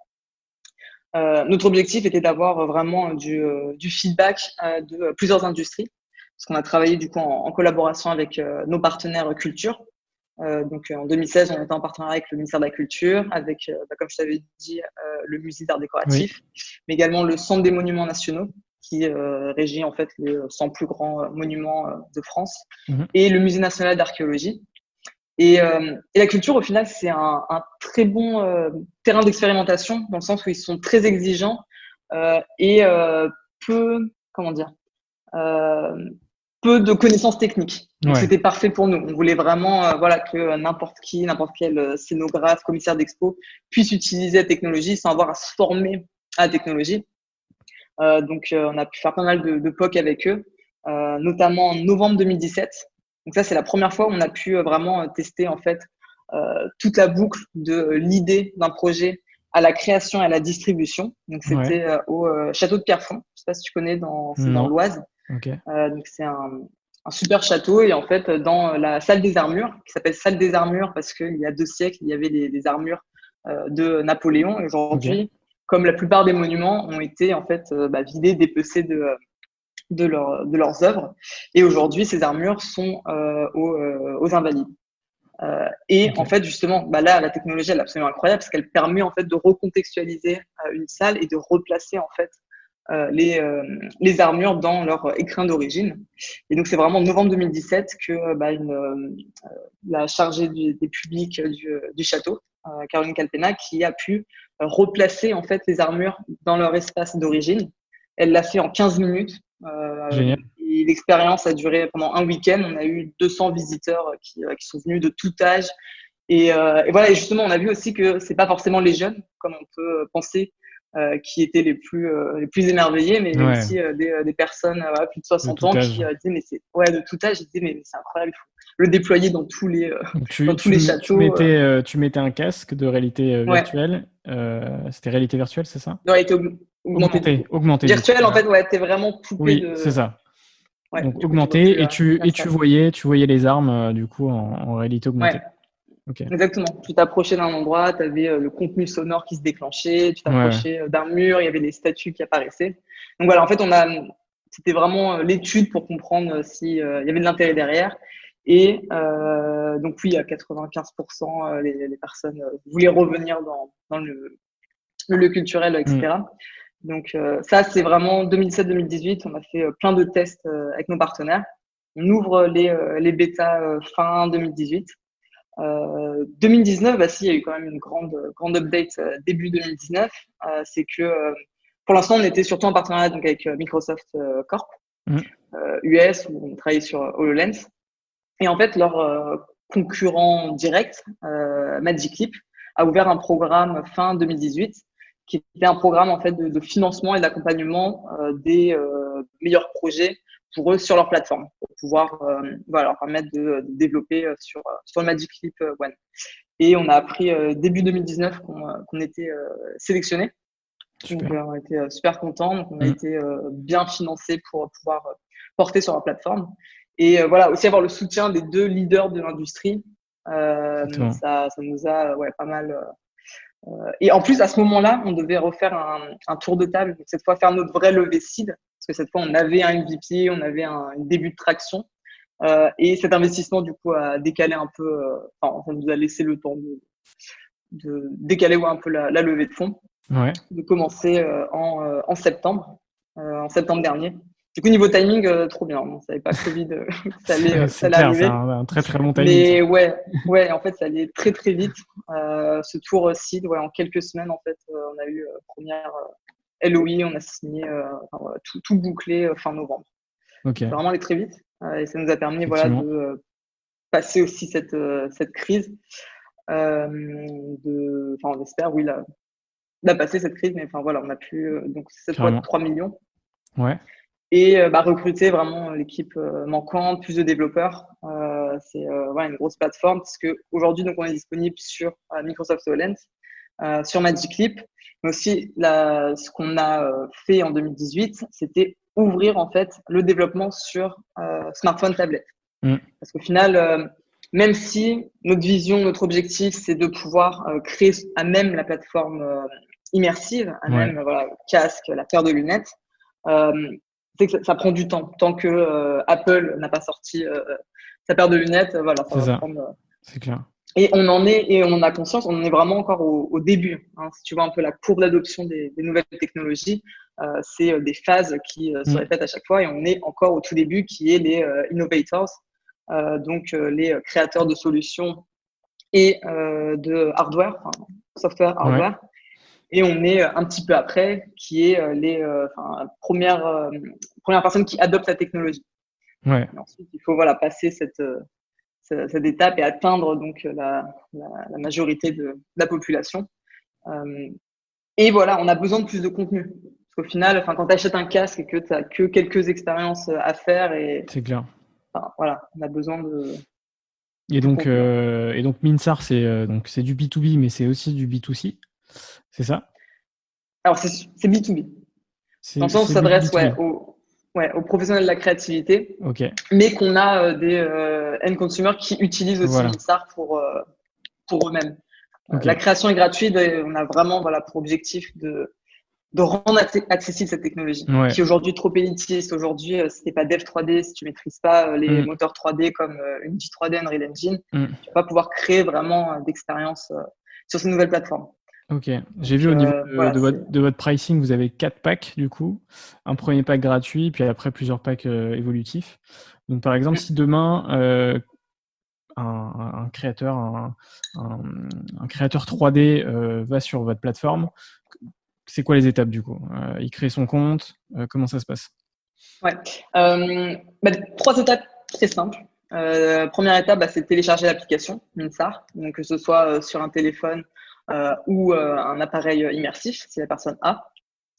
Euh, notre objectif était d'avoir vraiment du, du feedback de plusieurs industries, parce qu'on a travaillé du coup en, collaboration avec nos partenaires culture. donc en 2016, on était en partenariat avec le ministère de la Culture, avec, bah, comme je t'avais dit, le musée d'art décoratif, mais également le Centre des monuments nationaux, qui régit en fait les 100 plus grands monuments de France, mhm. et le musée national d'archéologie. Et, et, la culture, au final, c'est un, un, très bon terrain d'expérimentation, dans le sens où ils sont très exigeants et peu, comment dire, peu de connaissances techniques. C'était parfait pour nous. On voulait vraiment euh, voilà, que n'importe qui, n'importe quel euh, scénographe, commissaire d'expo puisse utiliser la technologie sans avoir à se former à la technologie. Euh, donc, on a pu faire pas mal de, de POC avec eux, notamment en novembre 2017. Donc ça, c'est la première fois où on a pu vraiment tester en fait toute la boucle de l'idée d'un projet à la création et à la distribution. Donc c'était au château de Pierrefonds. Je sais pas si tu connais dans, dans l'Oise. Euh, donc c'est un, un, super château et en fait dans la salle des armures qui s'appelle salle des armures parce qu'il y a deux siècles il y avait des, des armures euh, de Napoléon et aujourd'hui comme la plupart des monuments ont été en fait euh, bah, vidés, dépecés de de, leur, de leurs œuvres et aujourd'hui ces armures sont aux, aux invalides. Euh, et en fait, justement, bah là, la technologie, elle est absolument incroyable parce qu'elle permet en fait de recontextualiser une salle et de replacer en fait euh, les, euh, les armures dans leur écrin d'origine. Et donc, c'est vraiment en novembre 2017 que euh, bah, une, la chargée du, des publics du, du château, Caroline Calpena, qui a pu replacer en fait les armures dans leur espace d'origine. Elle l'a fait en 15 minutes. Euh, et l'expérience a duré pendant un week-end. On a eu 200 visiteurs qui, qui sont venus de tout âge. Et, euh, et, voilà, et justement, on a vu aussi que c'est pas forcément les jeunes, comme on peut penser, euh, qui étaient les plus euh, les plus émerveillés, mais aussi euh, des, des, personnes voilà, plus de 60 ans qui disaient mais c'est ouais de tout âge, ils disaient mais, c'est incroyable, il faut le déployer dans tous les tu, dans tous les châteaux. Tu mettais, tu mettais un casque de réalité virtuelle, c'était réalité virtuelle, c'est ça? De réalité augmentée. Augmentée. Virtuelle en fait, ouais, t'es vraiment coupé oui, c'est ça. Donc augmenté et tu et tu voyais tu voyais les armes du coup en, en réalité augmentée. Exactement. Tu t'approchais d'un endroit, tu avais euh, le contenu sonore qui se déclenchait, tu t'approchais euh, d'un mur, il y avait des statues qui apparaissaient. Donc voilà, en fait, on a, c'était vraiment euh, l'étude pour comprendre s'il y avait de l'intérêt derrière. Et euh, donc oui, à 95%, les, les, personnes voulaient revenir dans, dans le, le, lieu culturel, etc. Donc ça, c'est vraiment 2017-2018. On a fait plein de tests avec nos partenaires. On ouvre les, les bêtas fin 2018. 2019, euh, bah si, il y a eu quand même une grande, grande update euh, début 2019. Euh, c'est que pour l'instant, on était surtout en partenariat donc, avec Microsoft Corp, US, mmh. où on travaillait sur HoloLens. Et en fait, leur concurrent direct, Magic Leap, a ouvert un programme fin 2018 qui était un programme en fait de, de financement et d'accompagnement des meilleurs projets pour eux sur leur plateforme pour pouvoir euh, voilà, leur permettre de, de développer euh, sur, euh, sur Magic Leap One. Et on a appris début 2019 qu'on était sélectionné. Donc, on était super contents. Donc, on a mm. été bien financé pour pouvoir porter sur la plateforme. Et voilà, aussi avoir le soutien des deux leaders de l'industrie. ça, ça nous a ouais, pas mal. Et en plus, à ce moment-là, on devait refaire un, un tour de table. Donc, cette fois, faire notre vrai levée seed que cette fois, on avait un MVP, on avait un, début de traction. Euh, et cet investissement, du coup, a décalé un peu, euh, enfin, ça nous a laissé le temps de, de décaler ouais, un peu la, la, levée de fonds, ouais. de commencer euh, en, euh, en, septembre, euh, en septembre dernier. Du coup, niveau timing, trop bien. On ne savait pas que Covid, ça allait, ça allait arriver. C'est un, un, très très bon timing. Mais ouais, ouais, en fait, ça allait très très vite. ce tour seed, ouais, en quelques semaines, en fait, on a eu première LOI, on a signé euh, tout, tout, bouclé euh, fin novembre. Okay. Vraiment aller très vite. Euh, et ça nous a permis voilà, de passer aussi cette, cette crise. de, enfin, on espère, oui, la, la passer cette crise, mais enfin voilà, on a pu donc cette fois 3 millions. Ouais. Et bah, recruter vraiment l'équipe manquante, plus de développeurs. Euh, c'est voilà, une grosse plateforme parce que aujourd'hui donc on est disponible sur Microsoft HoloLens, sur Magic Leap, mais aussi, la, ce qu'on a euh, fait en 2018, c'était ouvrir en fait le développement sur euh, smartphone, tablette. Mm. Parce qu'au final, euh, même si notre vision, notre objectif, c'est de pouvoir euh, créer à même la plateforme euh, immersive, à ouais. même voilà, casque, la paire de lunettes, c'est que ça, ça, prend du temps. Tant que Apple n'a pas sorti sa paire de lunettes, voilà, ça va prendre. C'est clair. Et on en est, et on en a conscience, on en est vraiment encore au, au début. Hein. Si tu vois un peu la courbe d'adoption des, des, nouvelles technologies, euh, c'est euh, des phases qui euh, se mm. répètent à chaque fois et on est encore au tout début qui est les euh, innovators, euh, donc les créateurs de solutions et de hardware, software, hardware. Et on est un petit peu après, qui est les premières, premières personnes qui adoptent la technologie. Ouais. ensuite, il faut voilà, passer cette, cette, étape et atteindre donc la, la, majorité de, la population. et voilà, on a besoin de plus de contenu. Parce qu'au final, enfin, quand tu achètes un casque et que tu n'as que quelques expériences à faire, et c'est clair. voilà, on a besoin de. Et donc, euh, et donc Minsar, c'est euh, donc c'est du B2B, mais c'est aussi du B2C, c'est ça? Alors c'est B2B. Dans le sens ça s'adresse ouais, aux, ouais, aux, professionnels de la créativité, mais qu'on a euh, des end consumers qui utilisent aussi Minsar pour pour eux-mêmes. La création est gratuite et on a vraiment voilà pour objectif de de rendre accessible cette technologie, qui est aujourd'hui trop élitiste. Aujourd'hui, euh, si t'es pas Dev 3D, si tu maîtrises pas euh, les mm. moteurs 3D comme euh, Unity 3D, Unreal Engine, mm. tu vas pas pouvoir créer vraiment d'expérience sur ces nouvelles plateformes. Ok, j'ai vu au niveau de, votre, de, votre, pricing, vous avez quatre packs du coup, un premier pack gratuit, puis après plusieurs packs évolutifs. Donc par exemple, si demain un, créateur, un, un, créateur 3D va sur votre plateforme, c'est quoi les étapes du coup? Euh, Il crée son compte, euh, comment ça se passe? Ouais, euh, bah, trois étapes très simples. première étape, bah, c'est télécharger l'application Minsar, donc que ce soit sur un téléphone ou un appareil immersif si la personne a.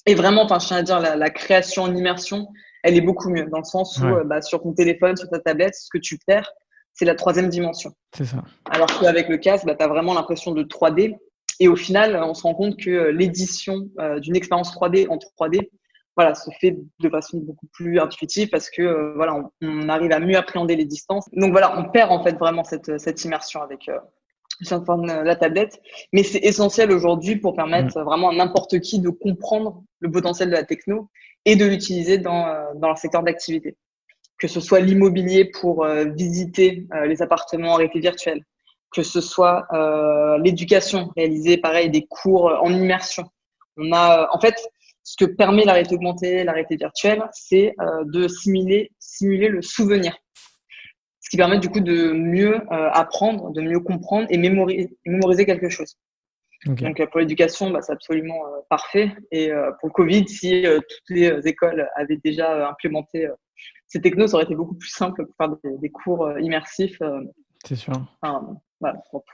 Et vraiment, enfin, je tiens à dire, la, création en immersion, elle est beaucoup mieux dans le sens où bah, sur ton téléphone, sur ta tablette, ce que tu perds, c'est la troisième dimension. C'est ça. Alors qu'avec le casque, tu as vraiment l'impression de 3D et au final, on se rend compte que euh, l'édition euh, d'une expérience 3D en 3D, voilà, se fait de façon beaucoup plus intuitive parce que euh, voilà, on, arrive à mieux appréhender les distances. Donc voilà, on perd en fait vraiment cette, cette immersion avec euh, la tablette, mais c'est essentiel aujourd'hui pour permettre mm. vraiment à n'importe qui de comprendre le potentiel de la techno et de l'utiliser dans, dans leur secteur d'activité. Que ce soit l'immobilier pour visiter les appartements en réalité virtuelle, que ce soit euh, l'éducation, réaliser pareil des cours en immersion. On a, en fait, ce que permet la réalité augmentée, la réalité virtuelle, c'est euh, de simuler, simuler le souvenir. Ce qui permet du coup de mieux euh, apprendre, de mieux comprendre et mémoriser, mémoriser quelque chose. Donc pour l'éducation, bah, c'est absolument parfait. Et pour le Covid, si toutes les écoles avaient déjà implémenté ces technos, ça aurait été beaucoup plus simple pour faire des, cours immersifs. c'est sûr voilà, pour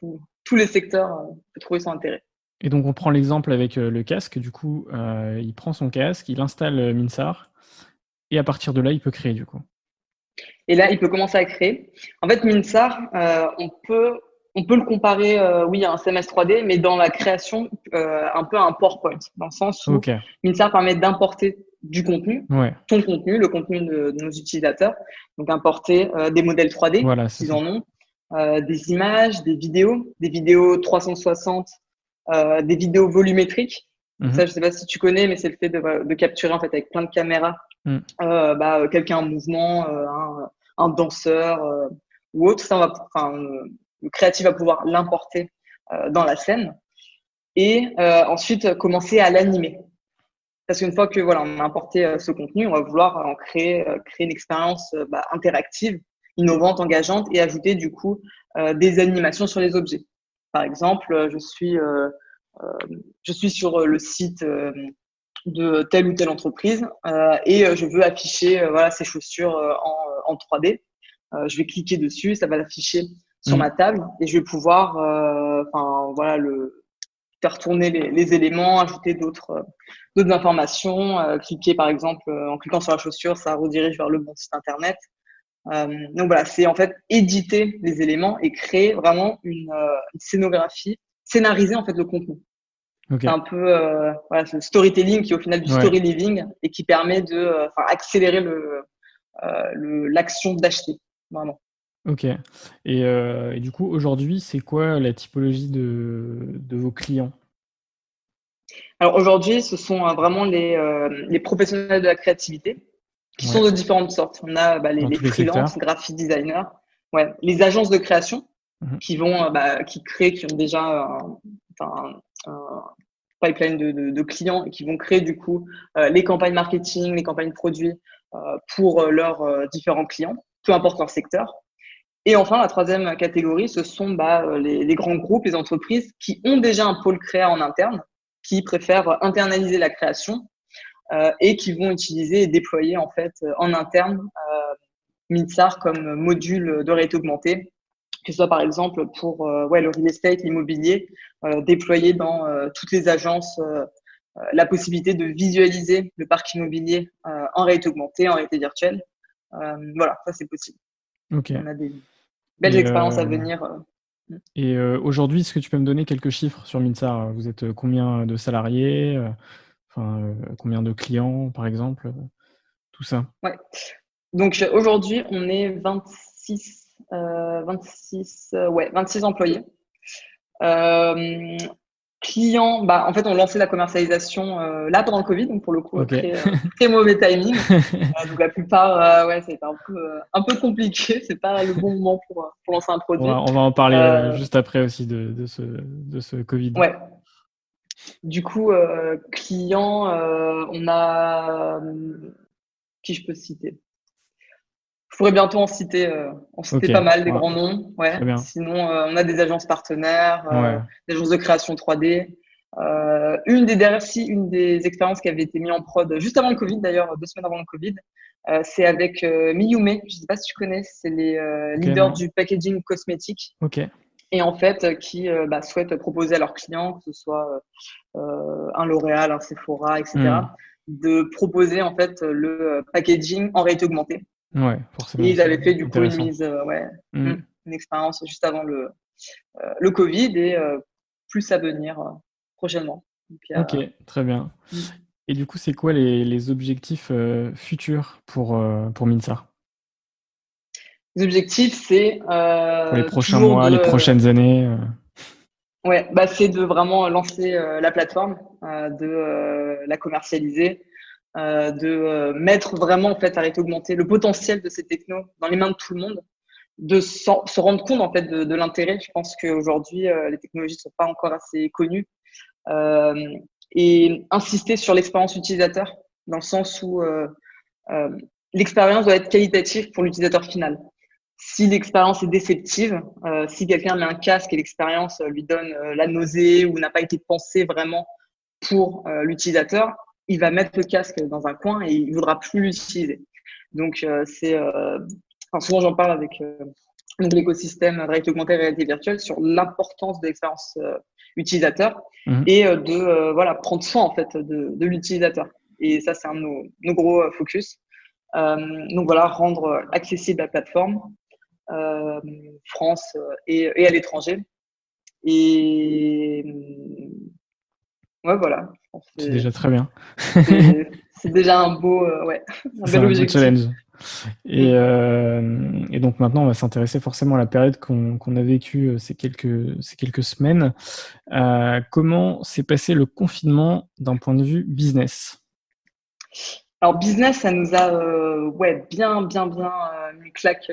tous les secteurs, euh, on peut trouver son intérêt. Et donc on prend l'exemple avec euh, le casque, du coup, euh, il prend son casque, il installe Minsar, et à partir de là, il peut créer du coup. Et là, il peut commencer à créer. En fait, Minsar, on, peut, on peut le comparer, oui, à un CMS 3D, mais dans la création, un peu à un PowerPoint, dans le sens où Minsar permet d'importer du contenu, ton contenu, le contenu de, nos utilisateurs, donc importer des modèles 3D, voilà, s'ils en ont, euh, des images, des vidéos, des vidéos 360, euh, des vidéos volumétriques. Mhm. Ça, je sais pas si tu connais, mais c'est le fait de, de, capturer en fait avec plein de caméras mm. euh, bah, quelqu'un en mouvement, euh, un, un, danseur euh, ou autre. Ça, va, enfin, le créatif va pouvoir l'importer dans la scène et ensuite commencer à l'animer. Parce qu'une fois que voilà, on a importé ce contenu, on va vouloir en créer, créer une expérience bah, interactive innovante, engageante et ajouter du coup euh, des animations sur les objets. Par exemple, euh, je suis, euh, je suis sur le site de telle ou telle entreprise et je veux afficher voilà, ces chaussures en, en 3D. je vais cliquer dessus, ça va l'afficher sur mmh. ma table et je vais pouvoir enfin voilà le faire tourner les, les éléments, ajouter d'autres d'autres informations, cliquer par exemple en cliquant sur la chaussure, ça redirige vers le bon site internet. Euh, donc voilà, c'est en fait éditer les éléments et créer vraiment une, euh, scénographie, scénariser en fait le contenu. C'est un peu euh, voilà, ce storytelling qui est au final du story living et qui permet de euh, accélérer le l'action d'acheter vraiment. Ok. Et, et, du coup, aujourd'hui, c'est quoi la typologie de, de vos clients? Alors aujourd'hui, ce sont vraiment les, les professionnels de la créativité qui sont de différentes sortes. On a bah, les, les freelances, graphic designers, ouais, les agences de création mhm. qui vont, euh, bah, qui créent, qui ont déjà un, un, pipeline de, clients et qui vont créer du coup euh, les campagnes marketing, les campagnes produits euh, pour euh, leurs différents clients, peu importe leur secteur. Et enfin, la troisième catégorie, ce sont bah, les, grands groupes, les entreprises qui ont déjà un pôle créa en interne, qui préfèrent internaliser la création et qui vont utiliser et déployer en fait en interne euh, Mitsar comme module de réalité augmentée, que ce soit par exemple pour euh, ouais, le real estate, l'immobilier, euh, déployer dans euh, toutes les agences la possibilité de visualiser le parc immobilier en réalité augmentée, en réalité virtuelle. voilà, ça c'est possible. On a des belles expériences à venir. Et aujourd'hui, est-ce que tu peux me donner quelques chiffres sur Minsar Vous êtes combien de salariés enfin, Combien de clients, par exemple Tout ça? Ouais. Donc aujourd'hui, on est 26, 26, euh, euh, ouais, 26 employés. Euh, clients, bah, en fait, on lancé la commercialisation là pendant le Covid, donc pour le coup, très, mauvais timing. donc la plupart, ouais, c'est un peu, un peu compliqué. C'est pas le bon moment pour, pour lancer un produit. On va, en parler juste après aussi de, de, ce, de ce Covid. Ouais. Du coup, clients, on a qui je peux citer? Je pourrais bientôt en citer, euh, en citer pas mal, des grands noms. Ouais. Sinon, euh, on a des agences partenaires, euh, des agences de création 3D. une des dernières, une des expériences qui avait été mise en prod juste avant le Covid, d'ailleurs, deux semaines avant le Covid, c'est avec Miyume. Je ne sais pas si tu connais, c'est les leaders du packaging cosmétique. Ok. Et en fait, qui bah, souhaitent proposer à leurs clients, que ce soit un L'Oréal, un Sephora, etc., hmm. de proposer en fait le packaging en réalité augmentée. Ouais, forcément. Et ils avaient fait du coup une mise, euh, ouais, mm. Mm, une expérience juste avant le, euh, le Covid et euh, plus à venir prochainement. ok, très bien. Mm. Et du coup, c'est quoi les, les objectifs futurs pour, pour Minsa? Les objectifs, c'est. pour les prochains mois, les prochaines années Ouais, bah, c'est de vraiment lancer la plateforme, de la commercialiser, euh, de euh, mettre vraiment en fait à augmenter le potentiel de ces technos dans les mains de tout le monde, de se rendre compte en fait de, de l'intérêt. Je pense qu'aujourd'hui euh, les technologies ne sont pas encore assez connues et insister sur l'expérience utilisateur dans le sens où l'expérience doit être qualitative pour l'utilisateur final. Si l'expérience est déceptive, si quelqu'un met un casque et l'expérience lui donne la nausée ou n'a pas été pensée vraiment pour l'utilisateur, il va mettre le casque dans un coin et il ne voudra plus l'utiliser. Donc, euh, c'est, euh, enfin, souvent j'en parle avec euh, l'écosystème réalité augmentée et réalité virtuelle sur l'importance de l'expérience utilisateur mhm. et de voilà prendre soin en fait de, de l'utilisateur. Et ça, c'est un de nos, nos gros focus. donc voilà, rendre accessible la plateforme France et, et à l'étranger. Et ouais, voilà. C'est déjà très bien. c'est déjà un beau, euh, ouais, un bel objectif. challenge. Et, euh, et, donc maintenant, on va s'intéresser forcément à la période qu'on a vécue euh, ces quelques, ces quelques semaines. comment s'est passé le confinement d'un point de vue business? Alors business, ça nous a ouais, bien, bien, bien mis claque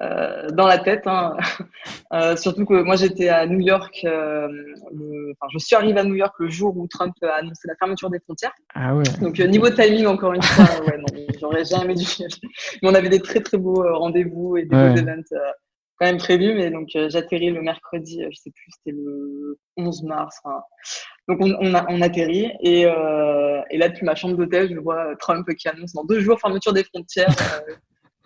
euh, dans la tête. Hein. euh, surtout que moi j'étais à New York, euh, le, enfin, je suis arrivée à New York le jour où Trump a annoncé la fermeture des frontières. Ah ouais. Donc niveau timing encore une fois, ouais, non, j'aurais jamais dû. mais on avait des très très beaux rendez-vous et des beaux events quand même prévus. Mais donc j'atterris le mercredi, je sais plus, c'était le 11 mars. Donc on, on, a, on atterrit et, et là depuis ma chambre d'hôtel, je vois Trump qui annonce dans deux jours fermeture des frontières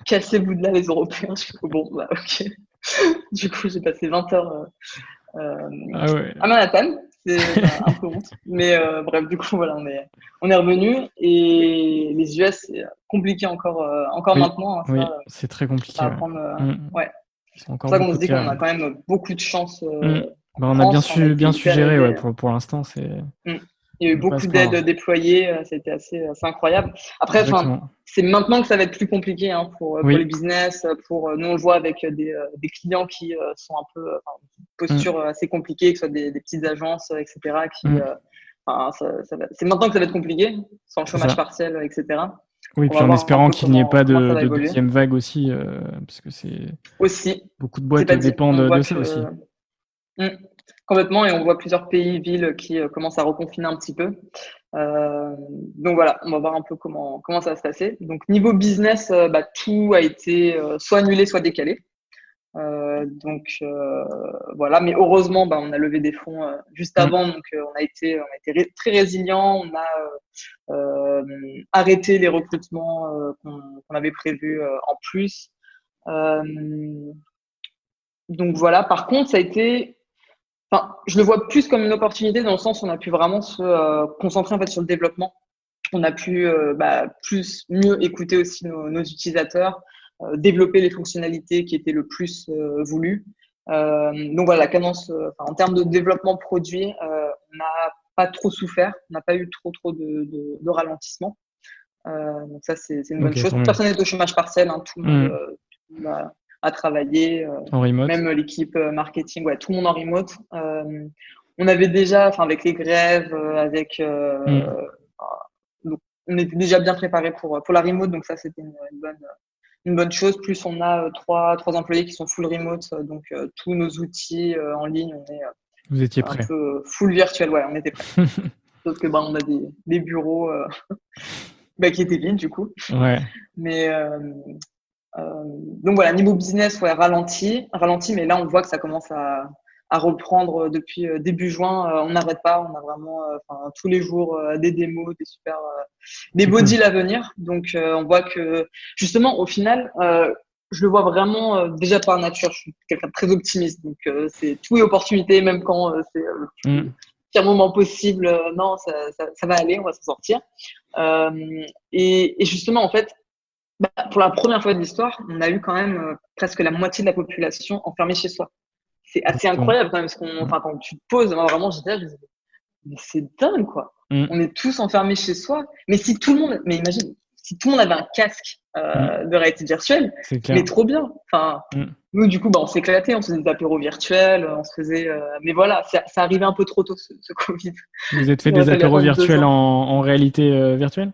cassez-vous de là les Européens. Je bon, bah ok. du coup, j'ai passé 20 heures euh, euh, ah ouais. à Manhattan. C'est un peu honte. Mais euh, bref, du coup, voilà, on est, on est revenu. Et les US, c'est compliqué encore, euh, encore maintenant. Hein, oui, c'est très compliqué. Mm. Ouais. C'est pour ça qu'on se dit qu'on a quand même beaucoup de chance. Mm. Bah, on a bien su, bien suggéré ouais, pour, pour l'instant. C'est. Mm. Il y a eu beaucoup d'aides déployées, c'était assez, assez, incroyable. Après, c'est maintenant que ça va être plus compliqué hein, pour, pour, les business. Pour, nous, on le voit avec des, des clients qui sont un peu enfin, posture mm. assez compliquée, que ce soit des, des petites agences, etc. Qui, mm. c'est maintenant que ça va être compliqué, sans le chômage partiel, etc. Oui, puis en espérant qu'il n'y ait pas de, de deuxième vague aussi, euh, parce que c'est aussi beaucoup de boîtes dépendent de ça aussi. Mm. Complètement, et on voit plusieurs pays, villes qui euh, commencent à reconfiner un petit peu. Euh, donc voilà, on va voir un peu comment, comment ça va se passer. Donc niveau business, euh, bah, tout a été soit annulé, soit décalé. donc voilà, mais heureusement, bah, on a levé des fonds juste mmh. avant, donc on a été, on a été très résilient. On a arrêté les recrutements qu'on avait prévus en plus. donc voilà. Par contre, ça a été Enfin, je le vois plus comme une opportunité dans le sens où on a pu vraiment se euh, concentrer en fait sur le développement. On a pu euh, bah, plus mieux écouter aussi nos, nos utilisateurs, euh, développer les fonctionnalités qui étaient le plus voulues. donc voilà, la cadence en termes de développement produit, on n'a pas trop souffert, on n'a pas eu trop trop de, de, de ralentissement. donc ça c'est une bonne chose. Personne n'est au chômage partiel, hein, tout le monde, mmh à travailler. Euh, en remote. Même l'équipe euh, marketing, ouais, tout le monde en remote. Euh, on avait déjà, enfin avec les grèves, avec, mm. on était déjà bien préparé pour pour la remote, donc ça c'était une, bonne une bonne chose. Plus on a trois trois employés qui sont full remote, donc tous nos outils en ligne, on est vous étiez prêt. Un peu full virtuel, ouais, on était prêt. Sauf que bah, on a des, des bureaux bah, qui étaient vides du coup. Ouais. Mais euh, donc voilà, niveau business, ouais, ralenti, ralenti, mais là on voit que ça commence à, à reprendre depuis euh, début juin. Euh, on n'arrête pas, on a vraiment tous les jours des démos, des super, des beaux deals à venir. Donc on voit que justement au final, je le vois vraiment déjà par nature. Je suis quelqu'un de très optimiste, donc c'est tout est opportunité, même quand c'est le mm. pire moment possible. non, ça, ça, ça, va aller, on va s'en sortir. Et, et, justement, en fait, bah, pour la première fois de l'histoire, on a eu quand même euh, presque la moitié de la population enfermée chez soi. C'est assez incroyable quand même, parce qu'on, enfin, quand tu te poses, vraiment, j'étais là, mais c'est dingue, quoi. Mm. On est tous enfermés chez soi. Mais si tout le monde, mais imagine, si tout le monde avait un casque euh, mm. de réalité virtuelle, mais trop bien. Enfin, mm. nous, du coup, bah, on s'éclatait, on faisait des apéros virtuels, on se faisait, euh, mais voilà, ça, ça, arrivait un peu trop tôt, ce, ce Covid. Vous êtes fait des apéros virtuels en, en, réalité virtuelle?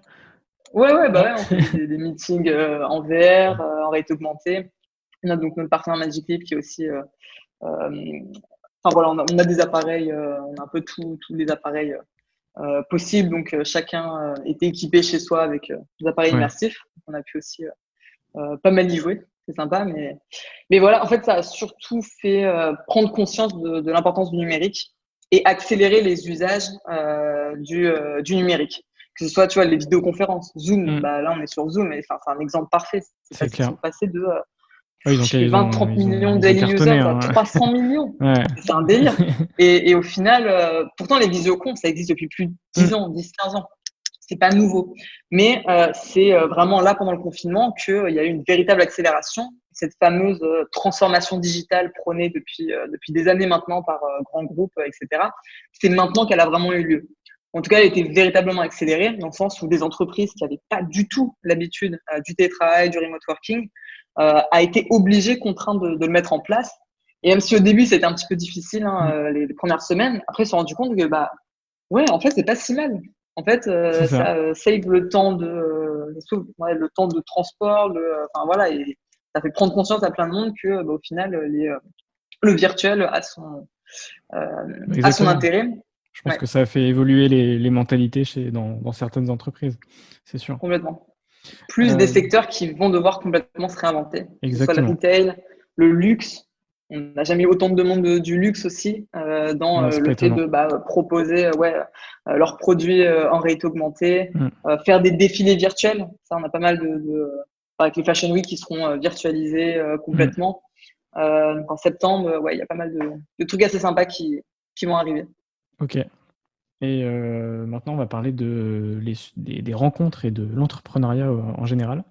Ouais, ouais, bah ouais, on fait des, meetings euh, en VR, euh, en réalité augmentée. On a donc notre partenaire Magic Leap qui est aussi. Euh, enfin voilà, on a, on a des appareils, on a un peu tous les appareils possibles. Donc chacun était équipé chez soi avec des appareils immersifs. On a pu aussi pas mal y jouer. C'est sympa, mais, mais voilà, en fait, ça a surtout fait prendre conscience de, de l'importance du numérique et accélérer les usages du, du numérique que ce soit tu vois les vidéoconférences Zoom mm. bah là on est sur Zoom et enfin c'est un exemple parfait. C'est clair. passé de euh, oui, 20 30 millions daily users à 300 millions. C'est un délire. Et, et, au final euh, pourtant les visioconf ça existe depuis plus de 10 mm. ans 10 15 ans. C'est pas nouveau. Mais euh, c'est euh, vraiment là pendant le confinement qu'il y a eu une véritable accélération. Cette fameuse transformation digitale prônée depuis depuis des années maintenant par grands groupes etc c'est maintenant qu'elle a vraiment eu lieu en tout cas, elle a été véritablement accélérée dans le sens où des entreprises qui n'avaient pas du tout l'habitude euh, du télétravail, du remote working, euh, a été obligée, contrainte de, de, le mettre en place. Et même si au début c'était un petit peu difficile hein, euh, les, premières semaines, après ils se sont rendus compte que bah ouais, en fait c'est pas si mal. En fait, euh, ça, euh, save le temps de ouais, le temps de transport, le, enfin voilà, et ça fait prendre conscience à plein de monde que bah, au final les, le virtuel a son a son intérêt. Je pense que ça a fait évoluer les, les mentalités chez, dans, dans, certaines entreprises, c'est sûr. Complètement. Plus des euh, secteurs qui vont devoir complètement se réinventer. Exactement. Que ce soit le retail, le luxe. On n'a jamais eu autant de demandes du luxe aussi euh, dans euh, le fait de bah, proposer ouais, leurs produits en réalité augmentée, mm. faire des défilés virtuels. Ça, on a pas mal de, de avec les Fashion Week qui seront virtualisés complètement. Mm. en septembre, ouais, il y a pas mal de, de trucs assez sympas qui, qui vont arriver. Ok. Et euh, maintenant, on va parler de, des, rencontres et de l'entrepreneuriat euh, en général.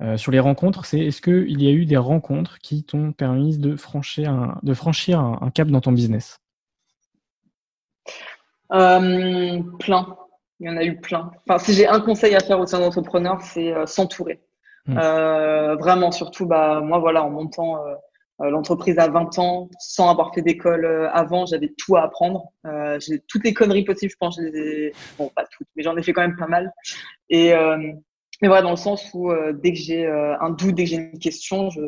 Euh, sur les rencontres, c'est est-ce qu'il y a eu des rencontres qui t'ont permis de franchir un, de franchir un, cap dans ton business? Plein. Il y en a eu plein. Enfin, si j'ai un conseil à faire au sein d'entrepreneurs, c'est s'entourer. Mmh. vraiment, surtout, bah, moi, voilà, en montant l'entreprise a 20 ans, sans avoir fait d'école euh, avant, j'avais tout à apprendre. Euh, j'ai toutes les conneries possibles, je pense. Je les ai... Bon, pas toutes, mais j'en ai fait quand même pas mal. Et mais voilà, dans le sens où dès que j'ai un doute, dès que j'ai une question, je,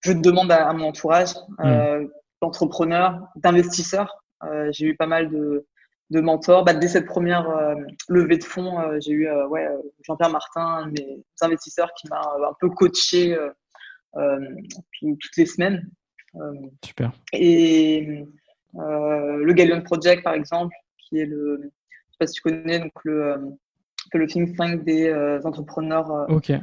je demande à, mon entourage mmh. d'entrepreneurs, d'investisseurs. j'ai eu pas mal de, de mentors. Bah, dès cette première levée de fonds, j'ai eu ouais, Jean-Pierre Martin, un de mes investisseurs, qui m'a un peu coaché euh, toutes les semaines. Super. Et le Galleon Project, par exemple, qui est le, je sais pas si tu connais, donc le, le think tank des entrepreneurs okay.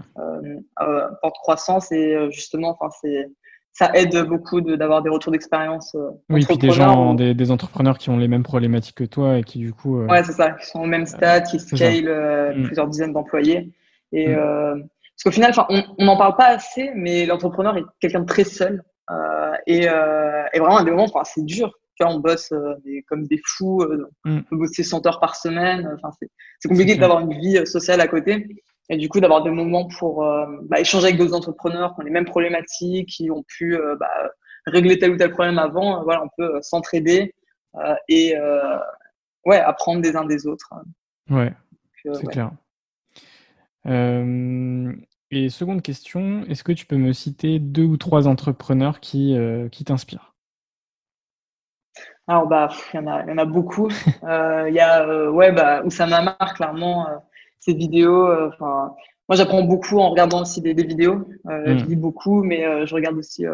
porte croissance et justement, c'est ça aide beaucoup d'avoir des retours d'expérience. Euh, oui, puis des gens, des, entrepreneurs qui ont les mêmes problématiques que toi et qui du coup. Euh, ouais, c'est ça, qui sont au même stade, qui scale euh, mm. plusieurs dizaines d'employés. Et mm. Parce qu'au final, on n'en parle pas assez, mais l'entrepreneur est quelqu'un de très seul et, et, vraiment à des moments, c'est dur. Tu vois, on bosse comme des fous, mm. on peut bosser 100 heures par semaine. Enfin, c'est compliqué d'avoir une vie sociale à côté. Et du coup, d'avoir des moments pour euh, bah, échanger avec d'autres entrepreneurs qui ont les mêmes problématiques, qui ont pu euh, bah, régler tel ou tel problème avant. Euh, voilà, on peut s'entraider et ouais, apprendre des uns des autres. Ouais, c'est clair. Et seconde question, est-ce que tu peux me citer deux ou trois entrepreneurs qui, qui t'inspirent? Alors, bah, il y, en a, y en a beaucoup. Il y a ouais, bah, Oussama Mar, clairement ces vidéos. Euh, enfin, moi, j'apprends beaucoup en regardant aussi des, vidéos. Euh, mm. Je lis beaucoup, mais euh, je regarde aussi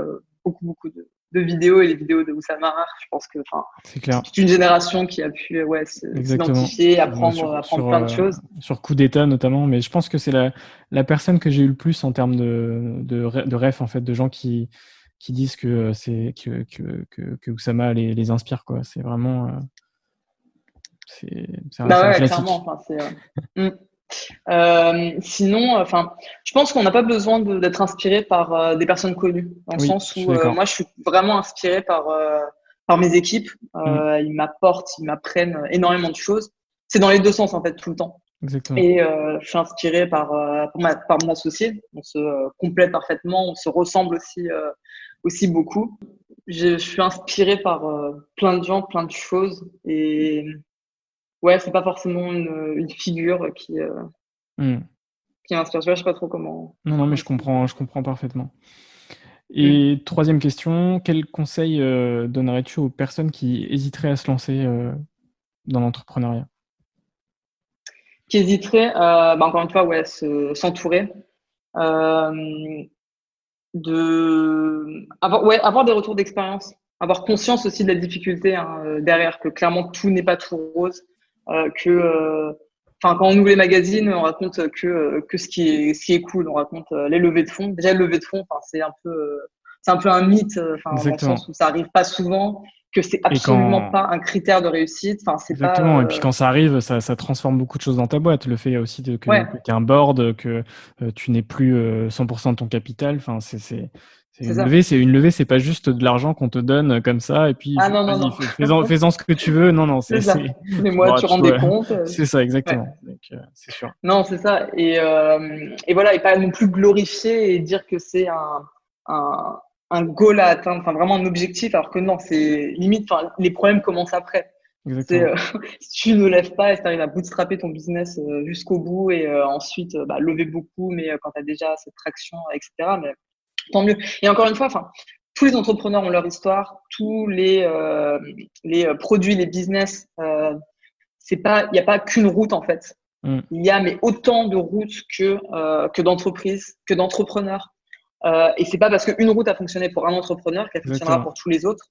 beaucoup, beaucoup de, vidéos et les vidéos de Oussama. Je pense que enfin, c'est toute une génération qui a pu ouais, s'identifier, apprendre, apprendre plein de choses. Sur coup d'État notamment, mais je pense que c'est la, la personne que j'ai eu le plus en termes de, de, de ref, en fait, de gens qui, qui disent que c'est que, que, que, que Oussama les, les inspire. Quoi. C'est vraiment. c'est, c'est un, bah ouais, clairement. Enfin, c'est, mm. Euh, sinon, enfin, je pense qu'on n'a pas besoin d'être inspiré par euh, des personnes connues, dans le sens où euh, moi, je suis vraiment inspiré par par mes équipes. Mm. Ils m'apportent, ils m'apprennent énormément de choses. C'est dans les deux sens en fait tout le temps. Exactement. Et je suis inspiré par par, mon associé. On se complète parfaitement, on se ressemble aussi aussi beaucoup. Je, je suis inspiré par plein de gens, plein de choses et ouais, c'est pas forcément une, une figure qui, euh, hmm. qui m'inspire. Je sais pas trop comment. Non, non, mais je comprends, je comprends parfaitement. Et hmm. troisième question, quel conseil euh, donnerais-tu aux personnes qui hésiteraient à se lancer euh, dans l'entrepreneuriat? Qui hésiteraient, bah, encore une fois, ouais, s'entourer. de avoir, ouais, avoir des retours d'expérience, avoir conscience aussi de la difficulté hein, derrière, que clairement tout n'est pas tout rose. Euh, que euh, enfin quand on ouvre les magazines, on raconte que euh, que ce qui est ce qui est cool, on raconte les levées de fonds. Déjà, les levées de fonds, enfin c'est un peu c'est un peu un mythe, enfin dans le sens où ça arrive pas souvent, que c'est absolument pas un critère de réussite. Enfin c'est Exactement. Et puis quand ça arrive, ça, ça, transforme beaucoup de choses dans ta boîte. Le fait aussi de, que, tu es un board, que tu n'es plus 100% de ton capital. Enfin c'est une levée, c'est une levée, c'est pas juste de l'argent qu'on te donne comme ça et puis ah, non, non, non. Fais-en, ce que tu veux. Non, non, c'est. Mais moi, tu rends des comptes. C'est ça, exactement. Euh, c'est sûr. Non, c'est ça. Et, euh, et voilà, et pas non plus glorifier et dire que c'est un, un, un goal à atteindre, enfin vraiment un objectif, alors que non, c'est limite, enfin, les problèmes commencent après. Euh, si tu ne lèves pas et si tu arrives à bootstrapper ton business euh, jusqu'au bout et euh, ensuite bah, lever beaucoup, mais quand tu as déjà cette traction, etc. Mais tant mieux. Et encore une fois, enfin, tous les entrepreneurs ont leur histoire, tous les, euh, les euh, produits, les business, euh, c'est pas, il n'y a pas qu'une route en fait. Mm. Il y a mais autant de routes que euh, que d'entreprises, que d'entrepreneurs. Et c'est pas parce qu'une route a fonctionné pour un entrepreneur qu'elle fonctionnera pour tous les autres.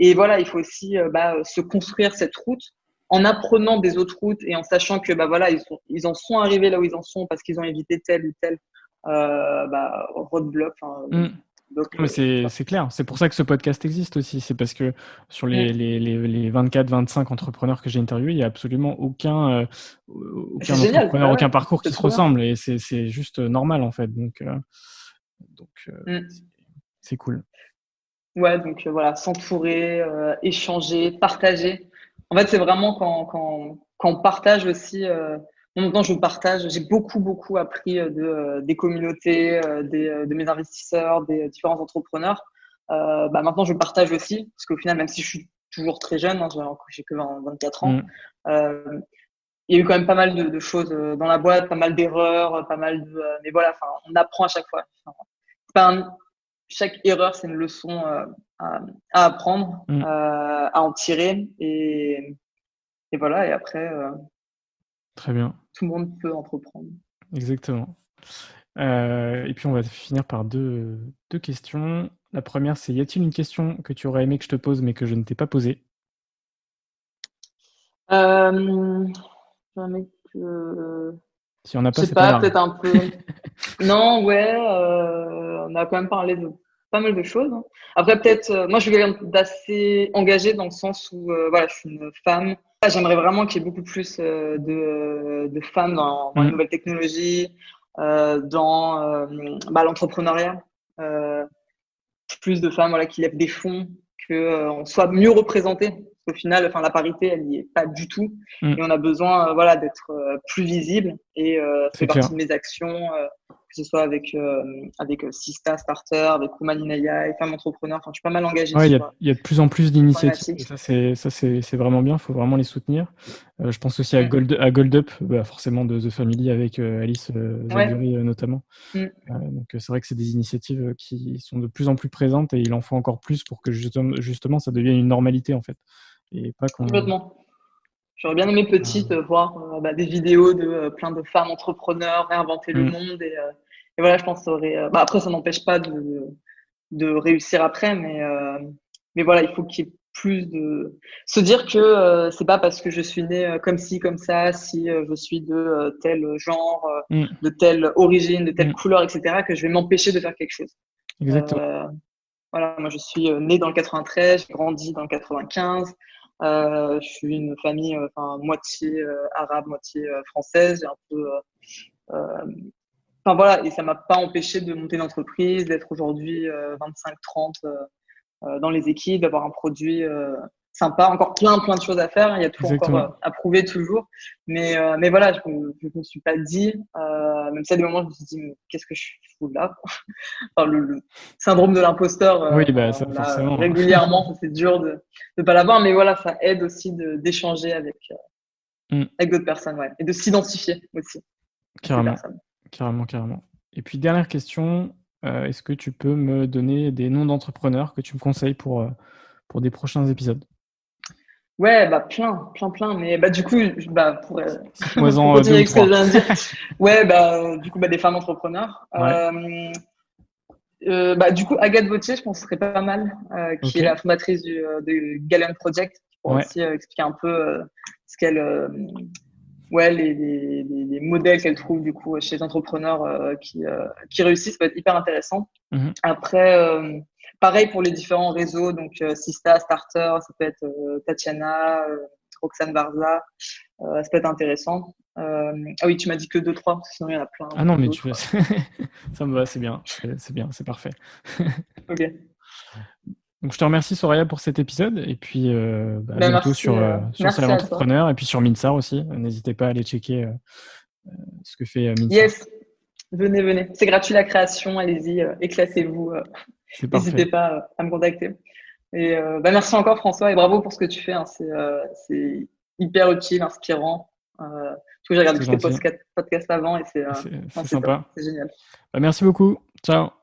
Et voilà, il faut aussi bah, se construire cette route en apprenant des autres routes et en sachant que bah voilà, ils, sont, ils en sont arrivés là où ils en sont parce qu'ils ont évité tel ou tel bah, roadblock. Mm. Euh, c'est clair, c'est pour ça que ce podcast existe aussi. C'est parce que sur les, mm. les, les, 24-25 entrepreneurs que j'ai interviewés, il n'y a absolument aucun, euh, aucun entrepreneur, aucun parcours qui se ressemble. Et c'est juste normal en fait. Donc, donc mm. c'est cool. Ouais, donc voilà, s'entourer, échanger, partager. En fait, c'est vraiment quand, quand, quand, on partage aussi maintenant, je partage. J'ai beaucoup, beaucoup appris euh, de, euh, des communautés, euh, des, de mes investisseurs, des différents entrepreneurs. Euh, bah, maintenant, je partage aussi, parce qu'au final, même si je suis toujours très jeune, hein, j'ai que 24 ans, mm. euh, il y a eu quand même pas mal de, de, choses dans la boîte, pas mal d'erreurs, pas mal de. mais voilà, enfin, on apprend à chaque fois. Enfin, chaque erreur, c'est une leçon à, à, apprendre, mm. à en tirer, et, et voilà. Et après. Très bien tout le monde peut entreprendre. Exactement. et puis on va finir par deux, deux questions. La première, c'est y a-t-il une question que tu aurais aimé que je te pose mais que je ne t'ai pas posée? Euh, que... Si on n'a pas, sais pas, peut-être un peu. non, ouais, euh, on a quand même parlé de pas mal de choses. Hein. Après, peut-être, euh, moi, je suis quelqu'un d'assez engagé dans le sens où, euh, voilà, je suis une femme. J'aimerais vraiment qu'il y ait beaucoup plus de, de, femmes dans, dans les mm. nouvelles technologies, dans bah, l'entrepreneuriat. plus de femmes voilà, qui lèvent des fonds, qu'on soit mieux représentés au final, enfin, la parité, elle n'y est pas du tout. Mm. Et on a besoin, euh, voilà, d'être euh, plus visible. Et euh, c'est partie de mes actions, que ce soit avec avec Sista Starter, avec Woman in Femmes Entrepreneurs. Enfin, je suis pas mal engagée. il y, a de plus en plus d'initiatives. Ça, c'est vraiment bien. Il faut vraiment les soutenir. je pense aussi à mm. Gold à Gold Up, bah, forcément de The Family avec Alice Zaguri notamment. Mm. donc c'est vrai que c'est des initiatives qui sont de plus en plus présentes et il en faut encore plus pour que justement, justement ça devienne une normalité en fait. Et pas Complètement. J'aurais bien aimé petite euh, voir euh, bah, des vidéos de euh, plein de femmes entrepreneurs réinventer le mm. monde. Et, voilà, je pense que ça aurait. Bah, après, ça n'empêche pas de, de réussir après, mais, mais voilà, il faut qu'il y ait plus de. Se dire que c'est pas parce que je suis née comme ci, comme ça, si je suis de tel genre, mm. de telle origine, de telle mm. couleur, etc., que je vais m'empêcher de faire quelque chose. Exactement. voilà, moi je suis née dans le 93, j'ai grandi dans le 95. Euh, je suis une famille euh, enfin, moitié euh, arabe, moitié française. J'ai un peu. Enfin voilà, et ça m'a pas empêché de monter une entreprise, d'être aujourd'hui 25-30 dans les équipes, d'avoir un produit sympa, encore plein, plein de choses à faire. Il y a tout encore à prouver toujours. Mais, mais voilà, je ne me suis pas dit, même si à des moments, je me suis dit, qu'est-ce que je fous là enfin, le, syndrome de l'imposteur, oui, bah, ça, forcément. régulièrement, c'est dur de ne pas l'avoir. Mais voilà, ça aide aussi d'échanger avec, mm. avec d'autres personnes ouais, et de s'identifier aussi. Carrément. Carrément, carrément. Et puis, dernière question, est-ce que tu peux me donner des noms d'entrepreneurs que tu me conseilles pour, pour des prochains épisodes? Ouais, bah plein, plein, plein. Mais bah du coup, bah pour, euh, continuer avec ce que je viens de dire, ouais, bah du coup, bah des femmes entrepreneurs. Euh, euh, bah du coup, Agathe Vautier, je pense, serait pas mal, euh, qui est la fondatrice du de Project, qui pourrait aussi expliquer un peu ce qu'elle, ouais, les, les, les modèles qu'elle trouve du coup chez les entrepreneurs qui qui réussissent, ça peut être hyper intéressant. Mhm. Après Pareil pour les différents réseaux, donc euh, Sista, Starter, ça peut être euh, Tatiana, euh, Roxane Barza, ça peut être intéressant. ah oui, tu m'as dit que 2-3, sinon il y en a plein. Ah non, mais tu ça me va, c'est bien, c'est bien, c'est parfait. ok. Donc je te remercie Soraya pour cet épisode et puis bah, à bah, bientôt sur, sur Salaire Entrepreneur et puis sur Minsar aussi. N'hésitez pas à aller checker ce que fait Minsar. Yes, venez, venez. C'est gratuit la création, allez-y, éclatez-vous. N'hésitez pas euh, à me contacter. Et euh, bah, merci encore François et bravo pour ce que tu fais. Hein. Euh, c'est hyper utile, inspirant. Euh, j'ai regardé tous tes podcasts, avant et c'est sympa. C'est génial. Bah, merci beaucoup. Ciao.